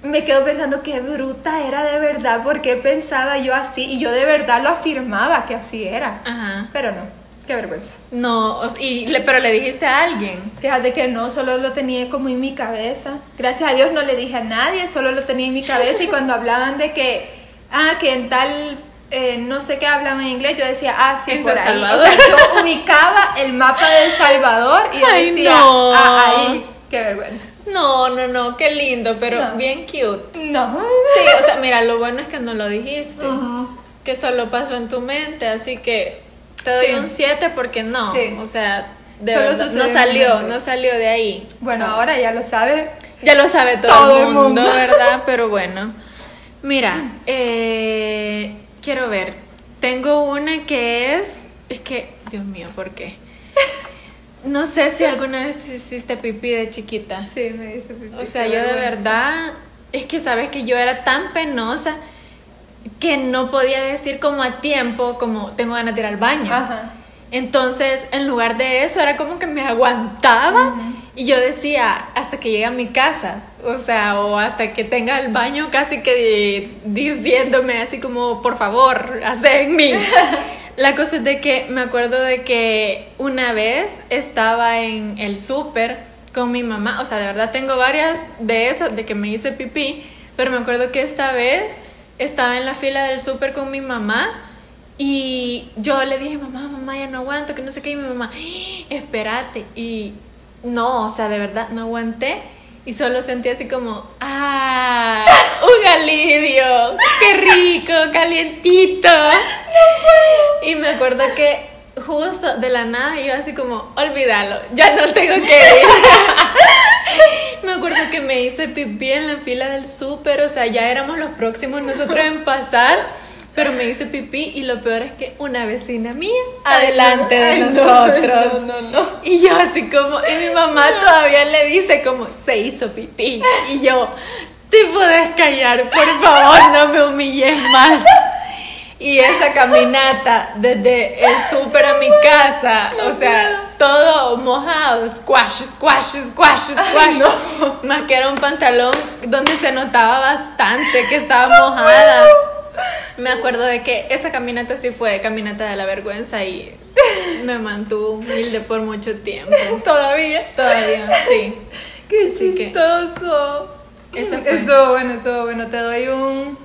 me quedo pensando qué bruta era de verdad, porque pensaba yo así, y yo de verdad lo afirmaba que así era. Ajá. Pero no, qué vergüenza. No, y le- pero le dijiste a alguien. Fíjate que no, solo lo tenía como en mi cabeza. Gracias a Dios no le dije a nadie, solo lo tenía en mi cabeza y cuando hablaban de que, ah, que en tal, eh, no sé qué hablaban en inglés, yo decía, ah, sí, En por ahí. O sea, yo ubicaba el mapa de El Salvador y yo Ay, decía, no. ah, ahí, qué vergüenza. No, no, no, qué lindo, pero No. bien cute. No. Sí, o sea, mira, lo bueno es que no lo dijiste. Que solo pasó en tu mente, así que te doy Sí. un 7 porque no. Sí. O sea, de Solo verdad, no salió, no salió de ahí. Bueno, ahora ya lo sabe. Ya lo sabe todo, Todo el el mundo, mundo. ¿verdad? Pero bueno. Mira, eh, quiero ver. Tengo una que es. Es que, Dios mío, ¿por qué? No sé si alguna vez hiciste pipí de chiquita. Sí, me dice pipí. O sea, yo de verdad, es que sabes que yo era tan penosa que no podía decir como a tiempo, como tengo ganas de ir al baño. Ajá. Entonces, en lugar de eso, era como que me aguantaba y yo decía, hasta que llegue a mi casa, o sea, o hasta que tenga el baño casi que diciéndome así como, por favor, hace en mí. La cosa es de que me acuerdo de que una vez estaba en el súper con mi mamá, o sea, de verdad tengo varias de esas, de que me hice pipí, pero me acuerdo que esta vez estaba en la fila del súper con mi mamá y yo le dije, mamá, mamá, ya no aguanto, que no sé qué. Y mi mamá, "Ah, espérate. Y no, o sea, de verdad, no aguanté. Y solo sentí así como, ¡ah! ¡Un alivio! ¡Qué rico! ¡Calientito! Y me acuerdo que justo de la nada iba así como, olvídalo, ya no tengo que ir. me acuerdo que me hice pipí en la fila del súper, o sea, ya éramos los próximos nosotros en pasar, pero me hice pipí y lo peor es que una vecina mía adelante de Ay, no, nosotros. No, no, no. Y yo así como, y mi mamá todavía le dice como, se hizo pipí. Y yo, te puedes callar, por favor, no me humilles más. Y esa caminata desde el súper a mi casa, o sea, todo mojado, squash, squash, squash, squash. Más que era un pantalón donde se notaba bastante que estaba mojada. Me acuerdo de que esa caminata sí fue caminata de la vergüenza y me mantuvo humilde por mucho tiempo. Todavía. Todavía, sí. Qué Así que- chistoso. Esa fue. Estuvo bueno, estuvo bueno. Te doy un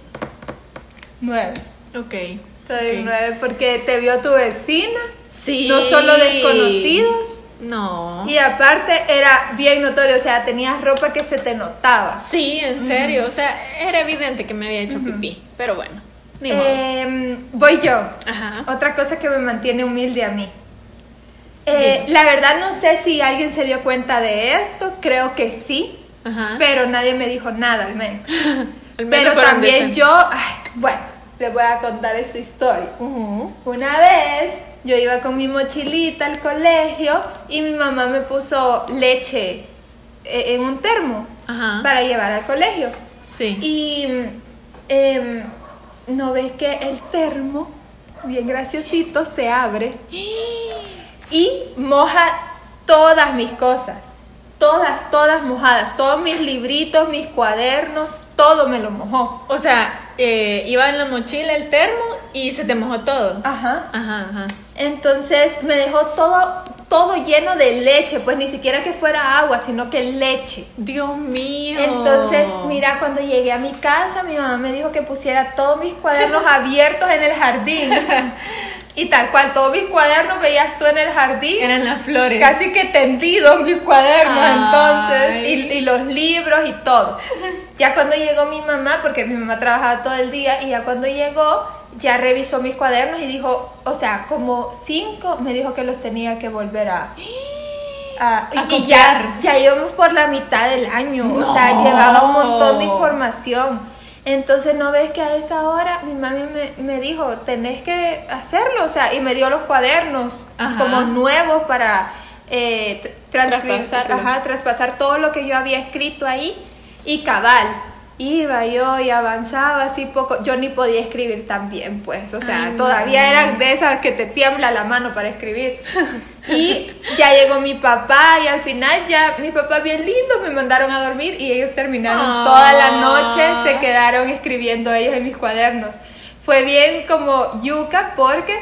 9. Ok. Te doy un ok. 9 porque te vio tu vecina. Sí. No solo desconocidos. No. Y aparte era bien notorio, o sea, tenías ropa que se te notaba. Sí, en serio. O sea, era evidente que me había hecho pipí. Pero bueno, ni modo. Em, voy yo. Ajá. Otra cosa que me mantiene humilde a mí. Eh, la verdad no sé si alguien se dio cuenta de esto, creo que sí, Ajá. pero nadie me dijo nada al menos. Al menos pero también yo, ay, bueno, les voy a contar esta historia. Una vez yo iba con mi mochilita al colegio y mi mamá me puso leche eh, en un termo Ajá. para llevar al colegio. Sí. Y em, no ves que el termo, bien graciosito, se abre y moja todas mis cosas. Todas, todas mojadas. Todos mis libritos, mis cuadernos, todo me lo mojó. O sea, eh, iba en la mochila el termo y se te mojó todo. Ajá. Ajá, ajá. Entonces me dejó todo, todo lleno de leche, pues ni siquiera que fuera agua, sino que leche. Dios mío. Entonces, mira, cuando llegué a mi casa, mi mamá me dijo que pusiera todos mis cuadernos abiertos en el jardín. Y tal cual, todos mis cuadernos veías tú en el jardín. Eran las flores. Casi que tendidos mis cuadernos Ay. entonces, y, y los libros y todo. Ya cuando llegó mi mamá, porque mi mamá trabajaba todo el día, y ya cuando llegó, ya revisó mis cuadernos y dijo, o sea, como cinco, me dijo que los tenía que volver a... a- A y, ya, ya íbamos por la mitad del año, o No. sea, llevaba un montón de información. Entonces, ¿no ves que a esa hora mi mami me, me dijo, tenés que hacerlo? O sea, y me dio los cuadernos Ajá. como nuevos para eh, traspasar todo lo que yo había escrito ahí y cabal. Iba yo y avanzaba así poco. Yo ni podía escribir tan bien, pues. O sea, Ay, no. todavía eran de esas que te tiembla la mano para escribir. Y ya llegó mi papá y al final ya mi papá bien lindo me mandaron a dormir y ellos terminaron Ah. toda la noche, se quedaron escribiendo ellos en mis cuadernos. Fue bien como yuca porque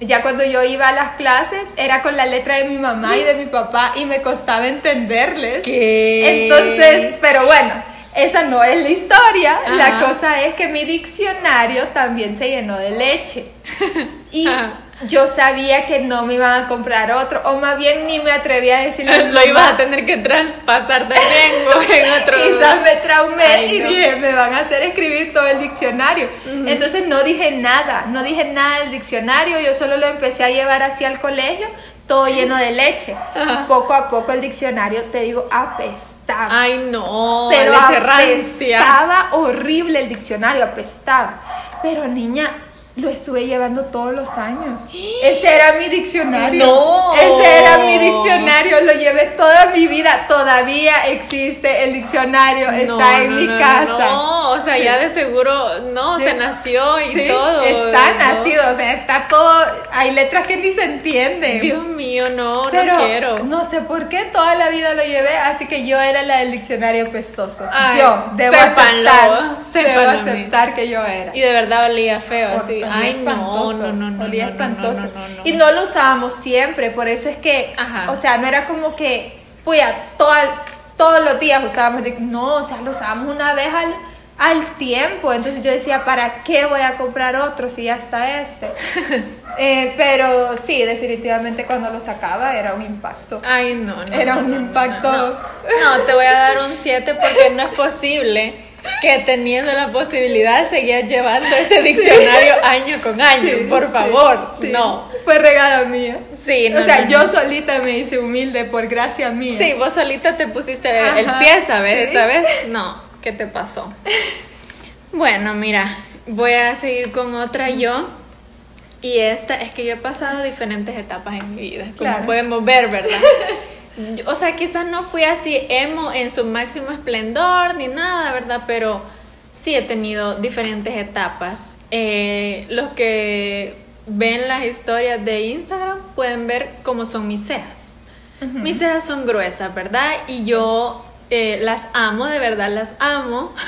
ya cuando yo iba a las clases era con la letra de mi mamá y de mi papá y me costaba entenderles. ¿Qué? Entonces, pero bueno, esa no es la historia. La cosa es que mi diccionario también se llenó de leche. Y Ajá. yo sabía que no me iban a comprar otro, o más bien ni me atreví a decirle Lo ibas a tener que traspasar también o en otro. Quizás me traumé Ay, y no. dije, me van a hacer escribir todo el diccionario. Entonces no dije nada, no dije nada del diccionario, yo solo lo empecé a llevar hacia el colegio, todo lleno de leche. Ajá. Poco a poco el diccionario, te digo, apestaba. Ay, no. pero leche rancia. apestaba horrible el diccionario, apestaba. Pero niña, Lo estuve llevando todos los años. Ese era mi diccionario. No. Ese era mi diccionario. Lo llevé toda mi vida. Todavía existe el diccionario. No, Está en no, mi no, casa. No, o sea, Sí. ya de seguro, no, Sí. se nació y Sí, todo. Está nacido. O sea, está todo. Hay letras que ni se entienden. Dios mío, no, Pero no quiero. no sé por qué toda la vida lo llevé, así que yo era la del diccionario pestoso. Ay, yo debo sépanlo, aceptar, sépanlo, debo aceptar que yo era. Y de verdad olía feo, así. Ay, no, espantoso, no, no, no. olía espantoso. Y no lo usábamos siempre, por eso es que, Ajá. o sea, no era como que, puya, toda- todos los días usábamos, no, o sea, lo usábamos una vez al, al tiempo. Entonces yo decía, ¿para qué voy a comprar otro si ya está este? Eh, pero sí, definitivamente cuando lo sacaba era un impacto. Ay, no, no. Era no, un no, impacto. No, No, te voy a dar un 7 porque no es posible que teniendo la posibilidad seguías llevando ese diccionario año con año. Sí, por favor, sí. no. Fue regada mía. Sí, no. o sea, no, yo solita me hice humilde por gracia mía. Sí, vos solita te pusiste el, pie, ¿sabes? ¿Sabes? No, ¿qué te pasó? Bueno, mira, voy a seguir con otra yo. Y esta es que yo he pasado diferentes etapas en mi vida, como Claro. podemos ver, ¿verdad? Yo- o sea, quizás no fui así emo en su máximo esplendor ni nada, ¿verdad? Pero sí he tenido diferentes etapas. Eh, los que ven las historias de Instagram pueden ver cómo son mis cejas. Mis cejas son gruesas, ¿verdad? Y yo eh, las amo, de verdad las amo.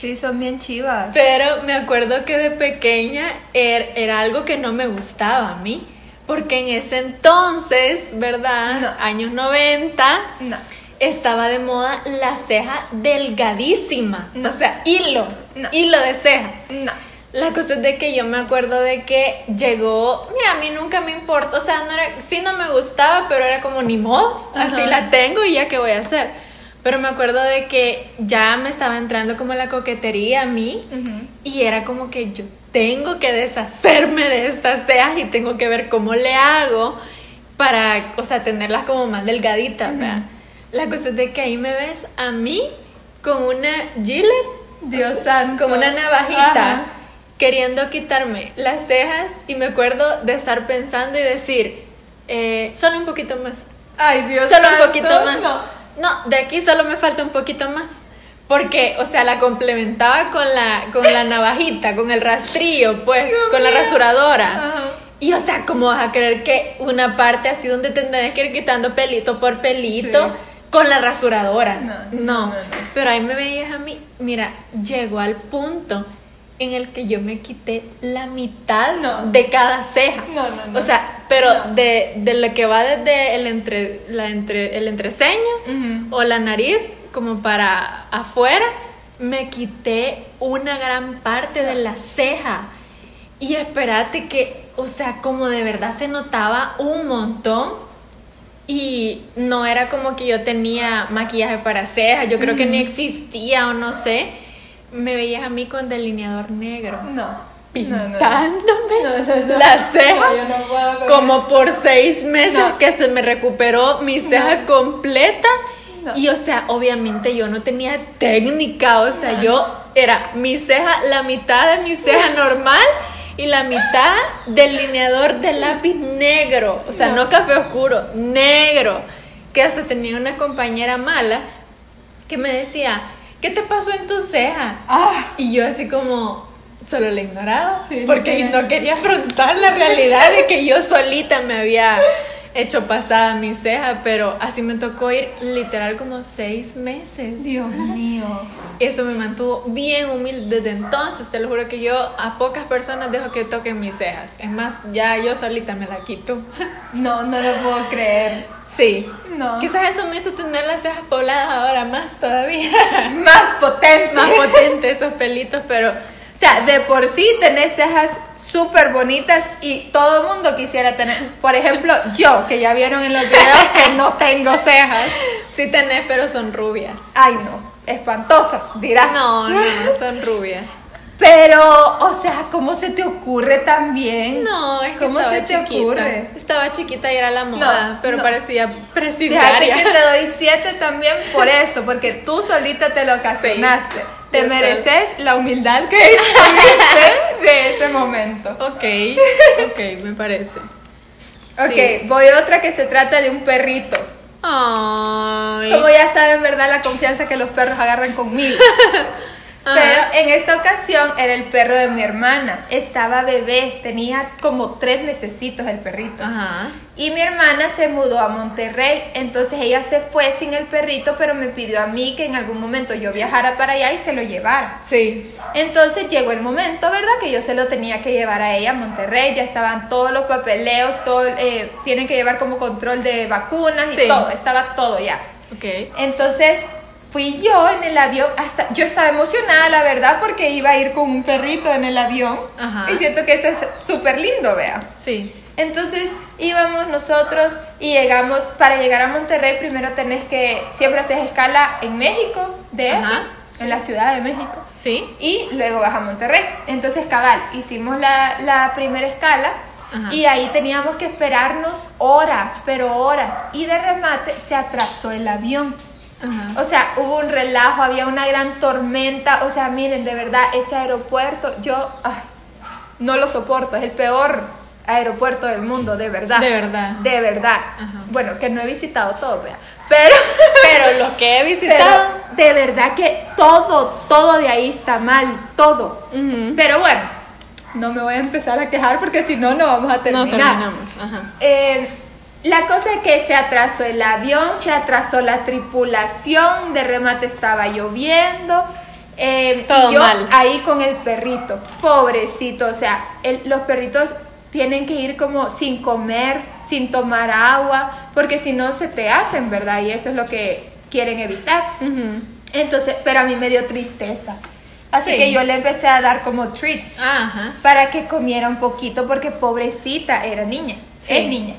Sí, son bien chivas. Pero me acuerdo que de pequeña er- era algo que no me gustaba a mí. Porque en ese entonces, ¿verdad? No. Años 90, No. estaba de moda la ceja delgadísima. No. O sea, hilo. No. Hilo de ceja. No. La cosa es de que yo me acuerdo de que llegó, mira, a mí nunca me importa, o sea, no era, sí no me gustaba, pero era como ni modo, así Ajá. la tengo y ya qué voy a hacer. Pero me acuerdo de que ya me estaba entrando como la coquetería a mí Ujú. y era como que yo tengo que deshacerme de estas cejas y tengo que ver cómo le hago para, o sea, tenerlas como más delgaditas, ¿verdad? La cosa es de que ahí me ves a mí con una gilet Dios santo. como una navajita Ajá. queriendo quitarme las cejas y me acuerdo de estar pensando y decir, eh, solo un poquito más, Ay, Dios solo santo. un poquito más. No. No. de aquí solo me falta un poquito más. Porque, o sea, la complementaba con la, con la navajita, con el rastrillo, pues, Dios con la rasuradora. Ajá. Y, o sea, ¿cómo vas a creer que una parte así donde te tenés que ir quitando pelito por pelito Sí. con la rasuradora? No, no, no, no, no. Pero ahí me veías a mí, mira, llegó al punto en el que yo me quité la mitad No. de cada ceja. No, no, no. O sea, pero No. de, de lo que va desde el, entre, la entre, el entreceño Ujú. o la nariz como para afuera, me quité una gran parte de la ceja. Y espérate que, o sea, como de verdad se notaba un montón. Y no era como que yo tenía maquillaje para cejas, yo creo que ni existía o no sé. Me veías a mí con delineador negro, No. Pintándome No, no, no. las cejas como por seis meses que se me recuperó mi ceja completa. Y o sea, obviamente yo no tenía técnica, o sea, yo era mi ceja, la mitad de mi ceja normal y la mitad del lineador de lápiz negro, o sea, No. café oscuro, negro, que hasta tenía una compañera mala que me decía, ¿qué te pasó en tu ceja? Ah, Y yo así como solo la ignoraba Sí, porque no quería afrontar la realidad de que yo solita me había hecho pasada mi ceja, pero así me tocó ir literal como seis meses. Dios mío. Eso me mantuvo bien humilde desde entonces. Te lo juro que yo a pocas personas dejo que toquen mis cejas. Es más, ya yo solita me la quito. No, no lo puedo creer. Sí. No. Quizás eso me hizo tener las cejas pobladas ahora más todavía. Más potente. más potente esos pelitos, pero O sea, de por sí tenés cejas súper bonitas y todo el mundo quisiera tener. Por ejemplo, yo, que ya vieron en los videos que no tengo cejas. sí tenés, pero son rubias. Ay, no. Espantosas, dirás. No, no, son rubias. Pero, o sea, ¿cómo se te ocurre también? No, es que ¿Cómo estaba se te chiquita. ocurre? Estaba chiquita y era la moda, No, pero no. parecía Fíjate presidiaria. que te doy siete también por eso, porque tú solita te lo ocasionaste. Te mereces la humildad que tuviste de ese momento. Ok, ok, me parece. Ok, Sí. voy a otra que se trata de un perrito. Ay. Como ya saben, ¿verdad? La confianza que los perros agarran conmigo. Pero en esta ocasión era el perro de mi hermana. Estaba bebé, tenía como tres mesecitos el perrito. Ajá. Y mi hermana se mudó a Monterrey, entonces ella se fue sin el perrito, pero me pidió a mí que en algún momento yo viajara para allá y se lo llevara. Sí. Entonces llegó el momento, ¿verdad? Que yo se lo tenía que llevar a ella a Monterrey, ya estaban todos los papeleos, todo, eh, tienen que llevar como control de vacunas y Sí. todo, estaba todo ya. Ok. Entonces fui yo en el avión, hasta yo estaba emocionada, la verdad, porque iba a ir con un perrito en el avión. Ajá. Y siento que eso es súper lindo, vea. Sí. Entonces íbamos nosotros y llegamos, para llegar a Monterrey primero tenés que, siempre haces escala en México, de Ajá, en la Ciudad de México, Sí. y luego vas a Monterrey. Entonces cabal, hicimos la, la primera escala Ajá. y ahí teníamos que esperarnos horas, pero horas, y de remate se atrasó el avión. Ajá. O sea, hubo un relajo, había una gran tormenta. O sea, miren, de verdad, ese aeropuerto, yo ay, no lo soporto. Es el peor aeropuerto del mundo, de verdad. De verdad. De verdad. Ajá. Bueno, que no he visitado todo, vea. Pero, Pero los que he pero visitado. de verdad que todo, todo de ahí está mal. Todo. Pero bueno, no me voy a empezar a quejar porque si no, no vamos a No terminar. terminamos. Ajá. Eh, la cosa es que se atrasó el avión, se atrasó la tripulación, de remate estaba lloviendo. eh, Todo y yo mal. ahí con el perrito, pobrecito, o sea, el- los perritos tienen que ir como sin comer, sin tomar agua, porque si no se te hacen, ¿verdad? Y eso es lo que quieren evitar. Entonces, pero a mí me dio tristeza. Así Sí. que yo le empecé a dar como treats Ajá. para que comiera un poquito porque pobrecita era niña, Sí. es niña.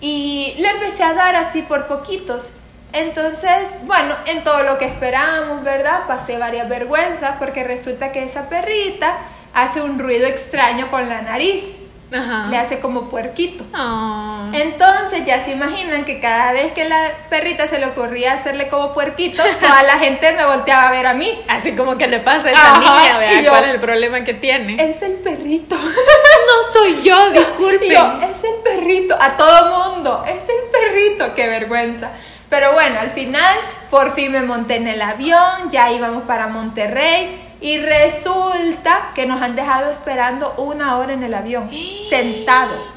Y le empecé a dar así por poquitos. Entonces, bueno, en todo lo que esperábamos, ¿verdad? Pasé varias vergüenzas porque resulta que esa perrita hace un ruido extraño con la nariz. Ajá. Le hace como puerquito. Ah. Entonces ya se imaginan que cada vez que la perrita se le ocurría hacerle como puerquito, toda la gente me volteaba a ver a mí. Así como que le pasa a esa Ajá, niña, vea cuál es el problema que tiene. Es el perrito. No soy yo, disculpe. Yo, es el perrito, a todo mundo, es el perrito, qué vergüenza. Pero bueno, al final por fin me monté en el avión, ya íbamos para Monterrey y resulta que nos han dejado esperando una hora en el avión, sentados.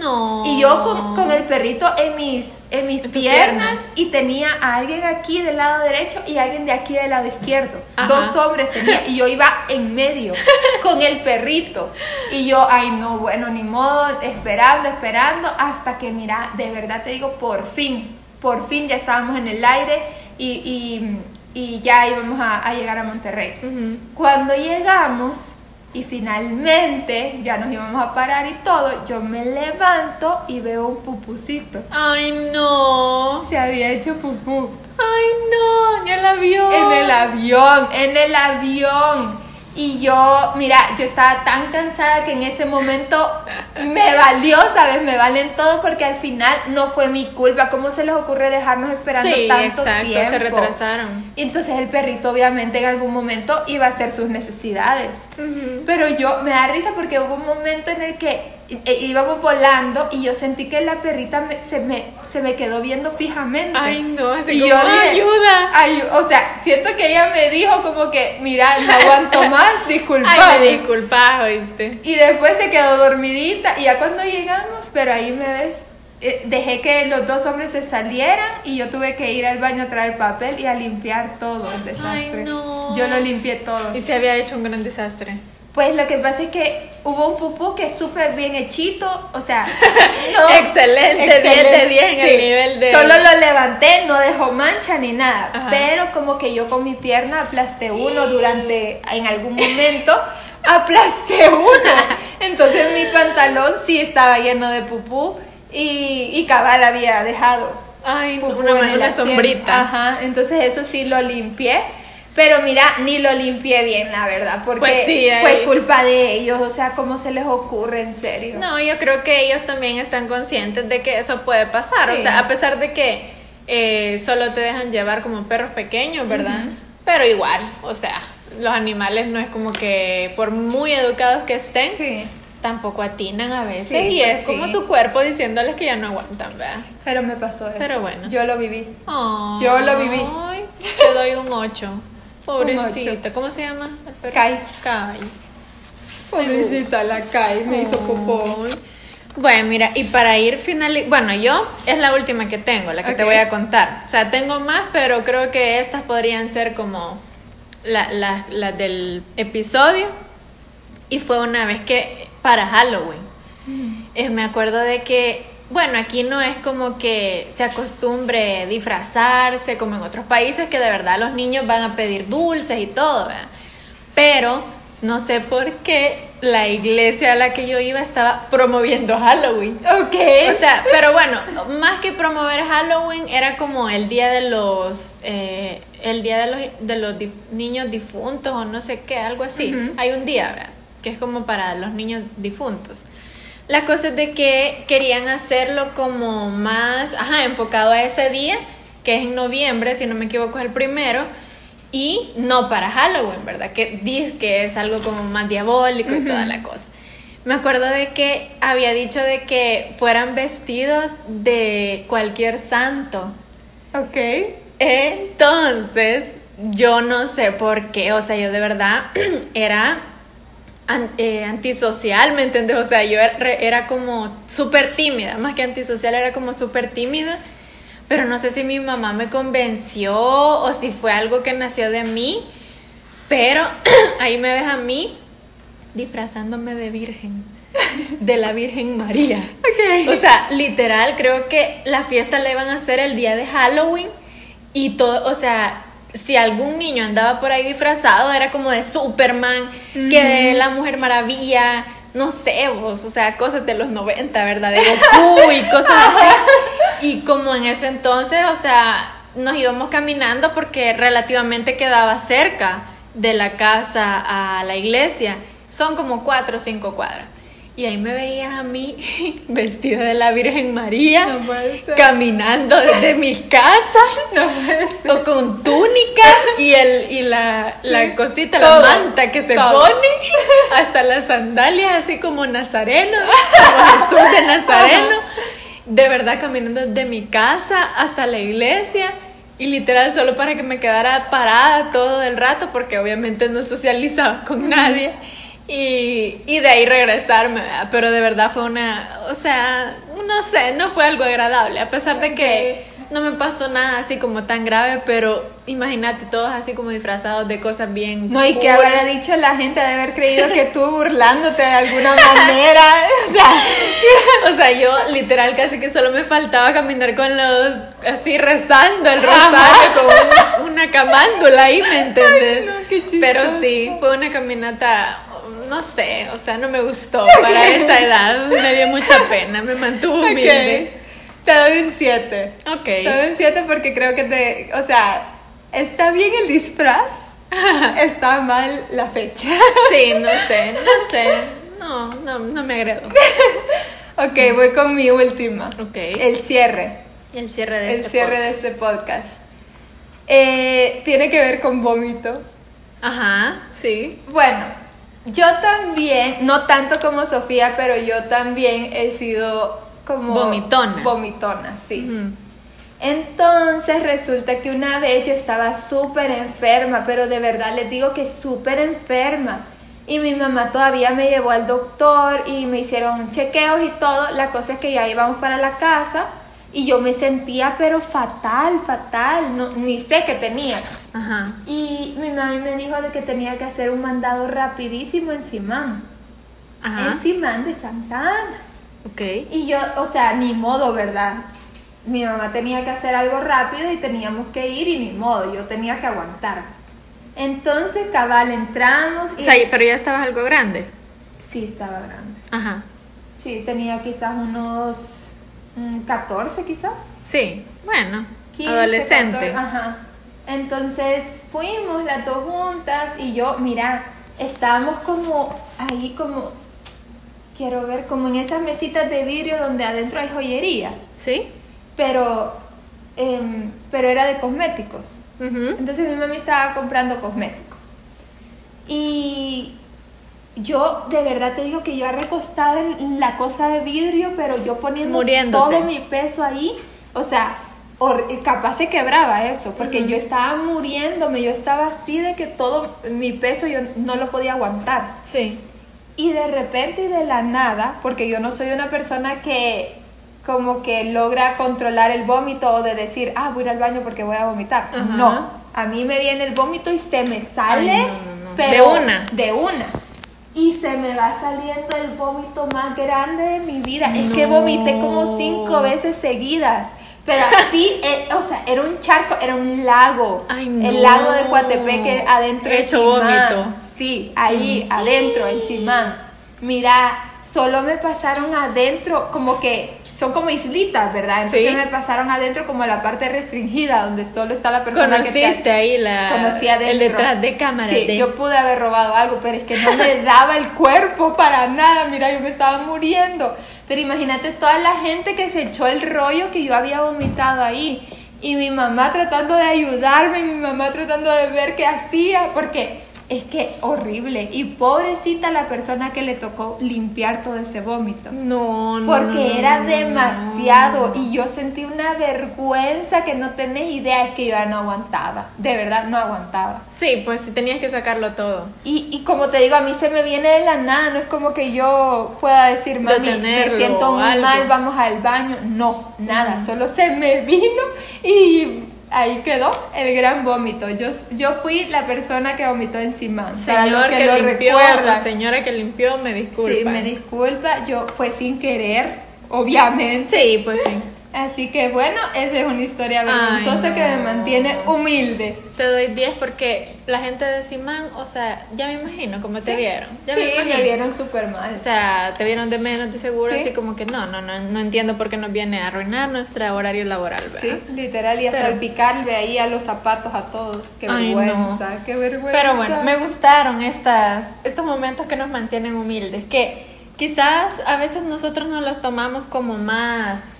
No. Y yo con, con el perrito en mis, en mis En piernas, piernas. y tenía a alguien aquí del lado derecho y alguien de aquí del lado izquierdo. Ajá. Dos hombres tenía y yo iba en medio con el perrito. Y yo, ay no, bueno, ni modo, esperando, esperando, hasta que mira, de verdad te digo, por fin, por fin ya estábamos en el aire y, y- y ya íbamos a, a llegar a Monterrey. Cuando llegamos y finalmente ya nos íbamos a parar y todo, yo me levanto y veo un pupucito. Ay, no. Se había hecho pupú. Ay, no. Ya la vio. En el avión, en el avión. Y yo, mira, yo estaba tan cansada que en ese momento me valió, ¿sabes? Me valen todo porque al final no fue mi culpa. ¿Cómo se les ocurre dejarnos esperando Sí, tanto exacto. tiempo? Se retrasaron. Y entonces el perrito obviamente en algún momento iba a hacer sus necesidades. Pero yo me da risa porque hubo un momento en el que íbamos volando y yo sentí que la perrita me- se, me, se me quedó viendo fijamente. Ay, no. Así Y como, yo dije, ayuda. Ay, o sea, siento que ella me dijo como que, mira, no aguanto más, disculpa. Ay, me disculpas, oíste. Y después se quedó dormidita y ya cuando llegamos, pero ahí me ves, eh, dejé que los dos hombres se salieran y yo tuve que ir al baño a traer papel y a limpiar todo el desastre. Ay, no. Yo lo limpié todo. Y se había hecho un gran desastre. Pues lo que pasa es que hubo un pupú que es súper bien hechito, o sea, no- Excelente, 10 de 10 en el nivel de- Solo lo levanté, no dejó mancha ni nada, Ajá. pero como que yo con mi pierna aplasté uno durante, en algún momento, aplasté uno. Entonces mi pantalón sí estaba lleno de pupú y, y cabal había dejado Ay, una, en una sombrita. Ajá, entonces eso sí lo limpié. Pero mira, ni lo limpié bien, la verdad, porque Pues sí, fue culpa de ellos, o sea, ¿cómo se les ocurre, en serio? No, yo creo que ellos también están conscientes de que eso puede pasar. O sea, a pesar de que eh, solo te dejan llevar como perros pequeños, ¿verdad? Pero igual, o sea, los animales no es como que por muy educados que estén, Sí, tampoco atinan a veces. Sí, y pues es como sí. su cuerpo diciéndoles que ya no aguantan, ¿verdad? pero me pasó eso. Pero bueno. Yo lo viví. Ay, Yo lo viví. Te doy un 8. Pobrecita, ¿cómo se llama? el perro? Kai. Kai. Pobrecita, la Kai me hizo popó. Bueno, mira, y para ir finalizando, bueno, yo es la última que tengo, la que te voy a contar. O sea, tengo más, pero creo que estas podrían ser como las la, la del episodio. Y fue una vez que, para Halloween, eh, me acuerdo de que, bueno, aquí no es como que se acostumbre disfrazarse como en otros países, que de verdad los niños van a pedir dulces y todo, ¿verdad? Pero no sé por qué la iglesia a la que yo iba estaba promoviendo Halloween. Ok. O sea, pero bueno, más que promover Halloween era como el día de los, eh, el día de los, de los dif- niños difuntos o no sé qué, algo así. Hay un día, ¿verdad? Que es como para los niños difuntos. La cosa es de que querían hacerlo como más, ajá, enfocado a ese día, que es en noviembre, si no me equivoco es el primero, y no para Halloween, ¿verdad? Que dice que es algo como más diabólico y toda la cosa. Me acuerdo de que había dicho de que fueran vestidos de cualquier santo. ok. Entonces, yo no sé por qué, o sea, yo de verdad era antisocial, ¿me entiendes? O sea, yo era, era como súper tímida, más que antisocial, era como súper tímida, pero no sé si mi mamá me convenció o si fue algo que nació de mí, pero ahí me ves a mí disfrazándome de virgen, de la Virgen María. Ok. O sea, literal, creo que la fiesta la iban a hacer el día de Halloween y todo, o sea, si algún niño andaba por ahí disfrazado, era como de Superman, que de la Mujer Maravilla, no sé, vos, o sea, cosas de los 90, ¿verdad? De Goku y cosas así. Y como en ese entonces, o sea, nos íbamos caminando porque relativamente quedaba cerca de la casa a la iglesia. Son como cuatro o cinco cuadras. Y ahí me veías a mí vestida de la Virgen María, No caminando desde mi casa, No o con túnica y, el, y la, la cosita, todo, la manta que se todo. pone, hasta las sandalias, así como nazareno, como Jesús de Nazareno. De verdad, caminando desde mi casa hasta la iglesia. Y literal, solo para que me quedara parada todo el rato, porque obviamente no socializaba con nadie. Y, y de ahí regresarme, ¿verdad? pero de verdad fue una, o sea, no sé, no fue algo agradable, a pesar de que no me pasó nada así como tan grave, pero imagínate todos así como disfrazados de cosas bien. No, y que habrá dicho la gente de haber creído que tú burlándote de alguna manera. O sea, O sea, yo literal casi que solo me faltaba caminar con los, así rezando el rosario con un- una camándula ahí, ¿me entiendes? no. Pero sí, fue una caminata, no sé, o sea, no me gustó para esa edad, me dio mucha pena, me mantuvo humilde. Te doy un 7. Ok. Te doy un 7 porque creo que te. O sea, está bien el disfraz, está mal la fecha. Sí, no sé, no sé, no, no, no me agradó. ok, voy con mi última. Ok. El cierre. El cierre de el este cierre de podcast. este podcast. Eh, tiene que ver con vómito. Ajá, sí. Bueno, yo también, no tanto como Sofía, pero yo también he sido como... Vomitona. Vomitona, sí. Entonces resulta que una vez yo estaba súper enferma, pero de verdad les digo que súper enferma. Y mi mamá todavía me llevó al doctor y me hicieron chequeos y todo. La cosa es que ya íbamos para la casa y yo me sentía pero fatal, fatal. No, ni sé qué tenía. Ajá. Y mi mamá me dijo de que tenía que hacer un mandado rapidísimo en Simán. Ajá. En Simán de Santa Ana. Ok. Y yo, o sea, ni modo, ¿verdad? Mi mamá tenía que hacer algo rápido y teníamos que ir y ni modo, yo tenía que aguantar. Entonces, cabal, entramos O y... sea, pero ya estabas algo grande. Sí, estaba grande. Ajá. Sí, tenía quizás unos 14 quizás. Sí, bueno, 15, adolescente. 14, ajá. Entonces fuimos las dos juntas y yo, mira, estábamos como ahí como, quiero ver, como en esas mesitas de vidrio donde adentro hay joyería, ¿Sí? pero, em, pero era de cosméticos. Entonces mi mami estaba comprando cosméticos. Y yo de verdad te digo que yo recostada en la cosa de vidrio, pero yo poniendo Muriéndote. todo mi peso ahí, o sea, hor- capaz se quebraba eso, porque Ujú. yo estaba muriéndome, yo estaba así de que todo mi peso yo no lo podía aguantar. Sí. Y de repente y de la nada, porque yo no soy una persona que como que logra controlar el vómito o de decir, ah, voy a ir al baño porque voy a vomitar. Ajá. No, a mí me viene el vómito y se me sale, Ay, no, no, no. pero De una. De una. Y se me va saliendo el vómito más grande de mi vida. Es que vomité como cinco veces seguidas. Pero así, eh, o sea, era un charco, era un lago. Ay, no. El lago de Coatepeque adentro de Hecho vómito. Sí, ahí adentro, en Simán. Mira, solo me pasaron adentro, como que son como islitas, ¿verdad? Entonces Sí. me pasaron adentro como a la parte restringida, donde solo está la persona que Conociste te- ahí la, conocí el detrás de cámara. Sí, de- yo pude haber robado algo, pero es que no me daba el cuerpo para nada. Mira, yo me estaba muriendo. Pero imagínate toda la gente que se echó el rollo que yo había vomitado ahí. Y mi mamá tratando de ayudarme, y mi mamá tratando de ver qué hacía, porque es que horrible. Y pobrecita la persona que le tocó limpiar todo ese vómito. No, no. Porque no, era demasiado no. y yo sentí una vergüenza que no tenés idea, es que yo ya no aguantaba, de verdad no aguantaba. Sí, pues sí tenías que sacarlo todo. Y, y como te digo, a mí se me viene de la nada, no es como que yo pueda decir, mami, me siento muy algo. mal, vamos al baño. No, nada, solo se me vino y ahí quedó el gran vómito. Yo, yo fui la persona que vomitó encima. Señor que, lo limpió, recuerdan. señora que limpió, me disculpa. Sí, me disculpa, yo fue sin querer, obviamente. Sí, pues sí. Así que bueno, esa es una historia vergonzosa que me mantiene humilde. Te doy 10 porque la gente de Simán, o sea, ya me imagino cómo te vieron. Ya sí, me imagino. me vieron súper mal. O sea, te vieron de menos de seguro, Sí. así como que no, no, no, no entiendo por qué nos viene a arruinar nuestro horario laboral, ¿verdad? Sí, literal, y a Pero- salpicarle ahí a los zapatos a todos. Qué Ay, vergüenza, no. qué vergüenza. Pero bueno, me gustaron estas, estos momentos que nos mantienen humildes, que quizás a veces nosotros nos los tomamos como más,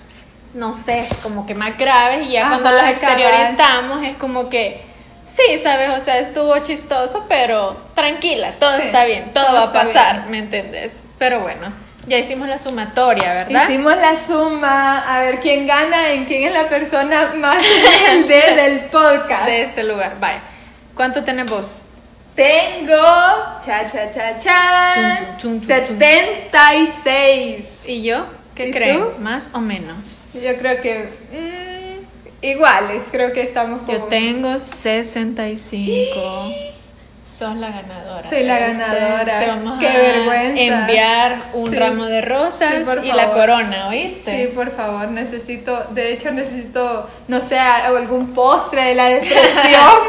no sé, como que más graves y ya cuando los exteriorizamos es como que, sí, sabes, o sea, estuvo chistoso, pero tranquila, todo Sí, está bien, todo, todo va a pasar, bien. ¿me entendés? Pero bueno, ya hicimos la sumatoria, ¿verdad? Hicimos la suma, a ver quién gana, en quién es la persona más humilde del podcast. De este lugar, vaya. ¿Cuánto tenés vos? Tengo, cha cha cha cha, Chun, chun, chun, chun, chun. 76. ¿Y yo? ¿Qué ¿Y creen? ¿Más o menos? Yo creo que mm, iguales, creo que estamos como... Yo tengo 65. Sos la ganadora. Soy la este. ganadora. Te vamos Qué a vergüenza. enviar un Sí. ramo de rosas Sí, y la corona, ¿oíste? Sí, por favor, necesito, de hecho necesito, no sé, algún postre de la depresión.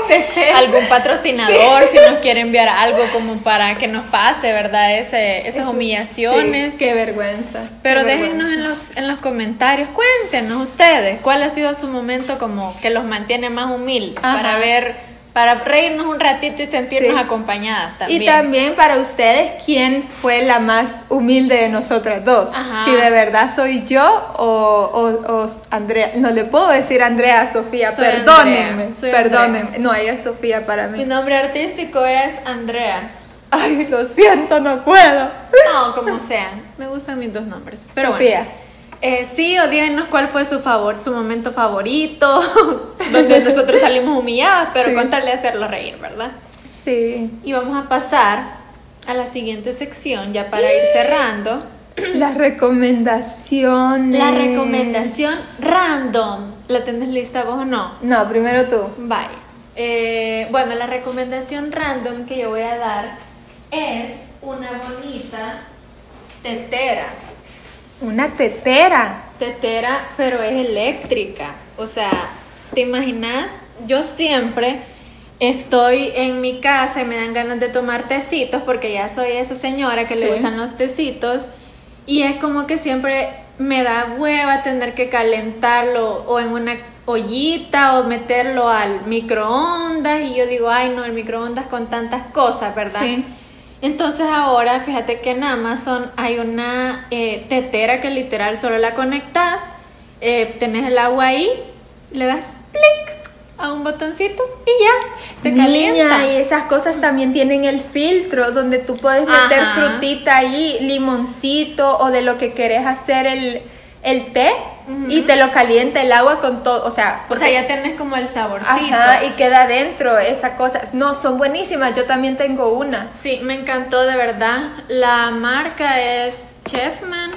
Algún patrocinador si nos quiere enviar algo como para que nos pase, ¿verdad? Ese, esas Eso- humillaciones. qué vergüenza. Pero qué déjennos en los, en los comentarios, cuéntenos ustedes cuál ha sido su momento como que los mantiene más humildes Ajá. para ver, para reírnos un ratito y sentirnos Sí. acompañadas también. Y también para ustedes, ¿quién fue la más humilde de nosotras dos? Ajá. Si de verdad soy yo o, o, o Andrea. No le puedo decir Andrea Sofía, Soy perdónenme, Andrea. No, ella es Sofía para Mi mí. nombre artístico es Andrea. Ay, lo siento, no puedo. No, como sean. Me gustan mis dos nombres. Pero Sofía. bueno. Eh, sí, o díganos cuál fue su favor, su momento favorito, donde nosotros salimos humilladas, pero Sí. con tal de hacerlo reír, ¿verdad? Sí. Y vamos a pasar a la siguiente sección, ya para ir cerrando. Las recomendaciones. La recomendación random. ¿La tenés lista vos o no? No, primero tú. Bye. Eh, bueno, la recomendación random que yo voy a dar es una bonita tetera. Una tetera. Tetera, pero es eléctrica. O sea, ¿te imaginas? Yo siempre estoy en mi casa y me dan ganas de tomar tecitos porque ya soy esa señora que le Sí. gustan los tecitos y es como que siempre me da hueva tener que calentarlo o en una ollita o meterlo al microondas y yo digo, ay no, el microondas con tantas cosas, ¿verdad? Sí. Entonces ahora fíjate que en Amazon hay una eh, tetera que literal solo la conectas, eh, tenés el agua ahí, le das clic a un botoncito y ya, te calienta. Niña, y esas cosas también tienen el filtro donde tú puedes meter Ajá. frutita ahí, limoncito o de lo que querés hacer el, el té y te lo calienta el agua con todo, o sea, O sea, ya tenés como el saborcito. Ajá, y queda dentro esa cosa. No, son buenísimas. Yo también tengo una. Sí, me encantó de verdad. La marca es Chefman.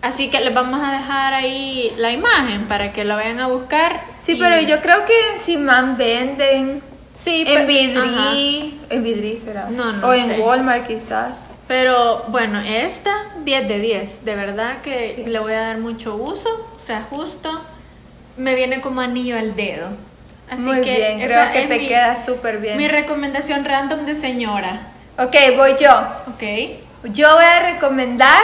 Así que les vamos a dejar ahí la imagen para que la vayan a buscar. Sí, Y- pero yo creo que en Simán venden. Sí, en. Vidri. En Vidri será. No, no O sé. en Walmart quizás. Pero bueno, esta 10 de 10. De verdad que le voy a dar mucho uso. O sea, justo me viene como anillo al dedo. Así Muy que bien, creo que te mi- queda súper bien. Mi recomendación random de señora. Ok, voy yo. Ok. Yo voy a recomendar.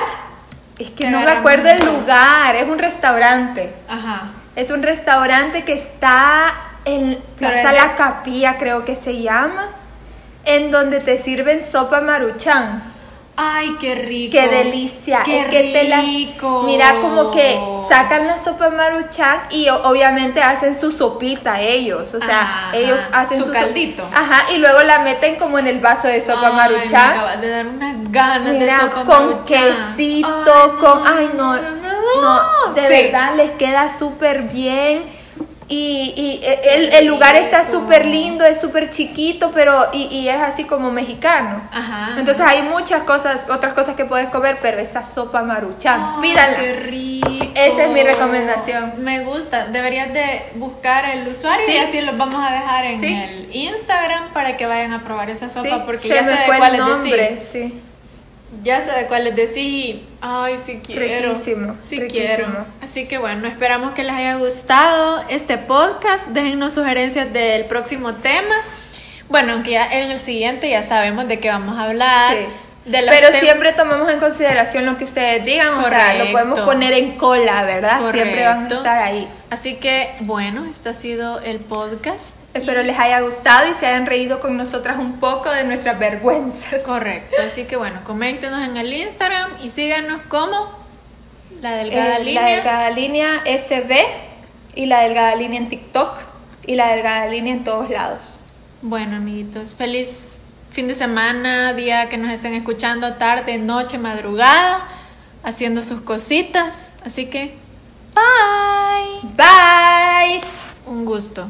Es que no me acuerdo el lugar. Es un restaurante. Ajá. Es un restaurante que está en Plaza La Capilla, creo que se llama. En donde te sirven sopa maruchan. Ay, qué rico. Qué delicia. Qué es que te las- rico. mira como que sacan la sopa maruchan y obviamente hacen su sopita ellos, o sea, Ajá, ellos hacen su so- caldito. Ajá, y luego la meten como en el vaso de sopa Ay, me maruchan. acabas de dar unas ganas Mira, de sopa con maruchan. quesito, Ay, con ay no, no, de Sí. verdad les queda súper bien. Y, y el, el lugar está súper lindo, es súper chiquito, pero y, y es así como mexicano. Ajá. Entonces hay muchas cosas, otras cosas que puedes comer, pero esa sopa maruchan, pídala. Qué rico. Esa es mi recomendación. Me gusta. Deberías de buscar el usuario Sí. y así los vamos a dejar en Sí. el Instagram para que vayan a probar esa sopa Sí, porque se ya sé de fue el cuáles nombre, decís. sí. Ya sé de cuáles decís. y, Ay, sí quiero. Riquísimo, Sí riquísimo. quiero. Así que bueno, esperamos que les haya gustado este podcast. Déjennos sugerencias del próximo tema. Bueno, aunque ya en el siguiente ya sabemos de qué vamos a hablar. Sí. De los Pero tem- siempre tomamos en consideración lo que ustedes digan, o sea, lo podemos Correcto. poner en cola, ¿verdad? Siempre van a Correcto. estar ahí. Así que bueno, este ha sido el podcast. Espero les haya gustado y se hayan reído con nosotras un poco de nuestras vergüenzas. Correcto. Así que bueno, coméntenos en el Instagram y síganos como la delgada eh, línea. La delgada línea SB y la delgada línea en TikTok y la delgada línea en todos lados. Bueno, amiguitos, feliz fin de semana, día que nos estén escuchando, tarde, noche, madrugada, haciendo sus cositas. Así que, bye. Bye. Un gusto.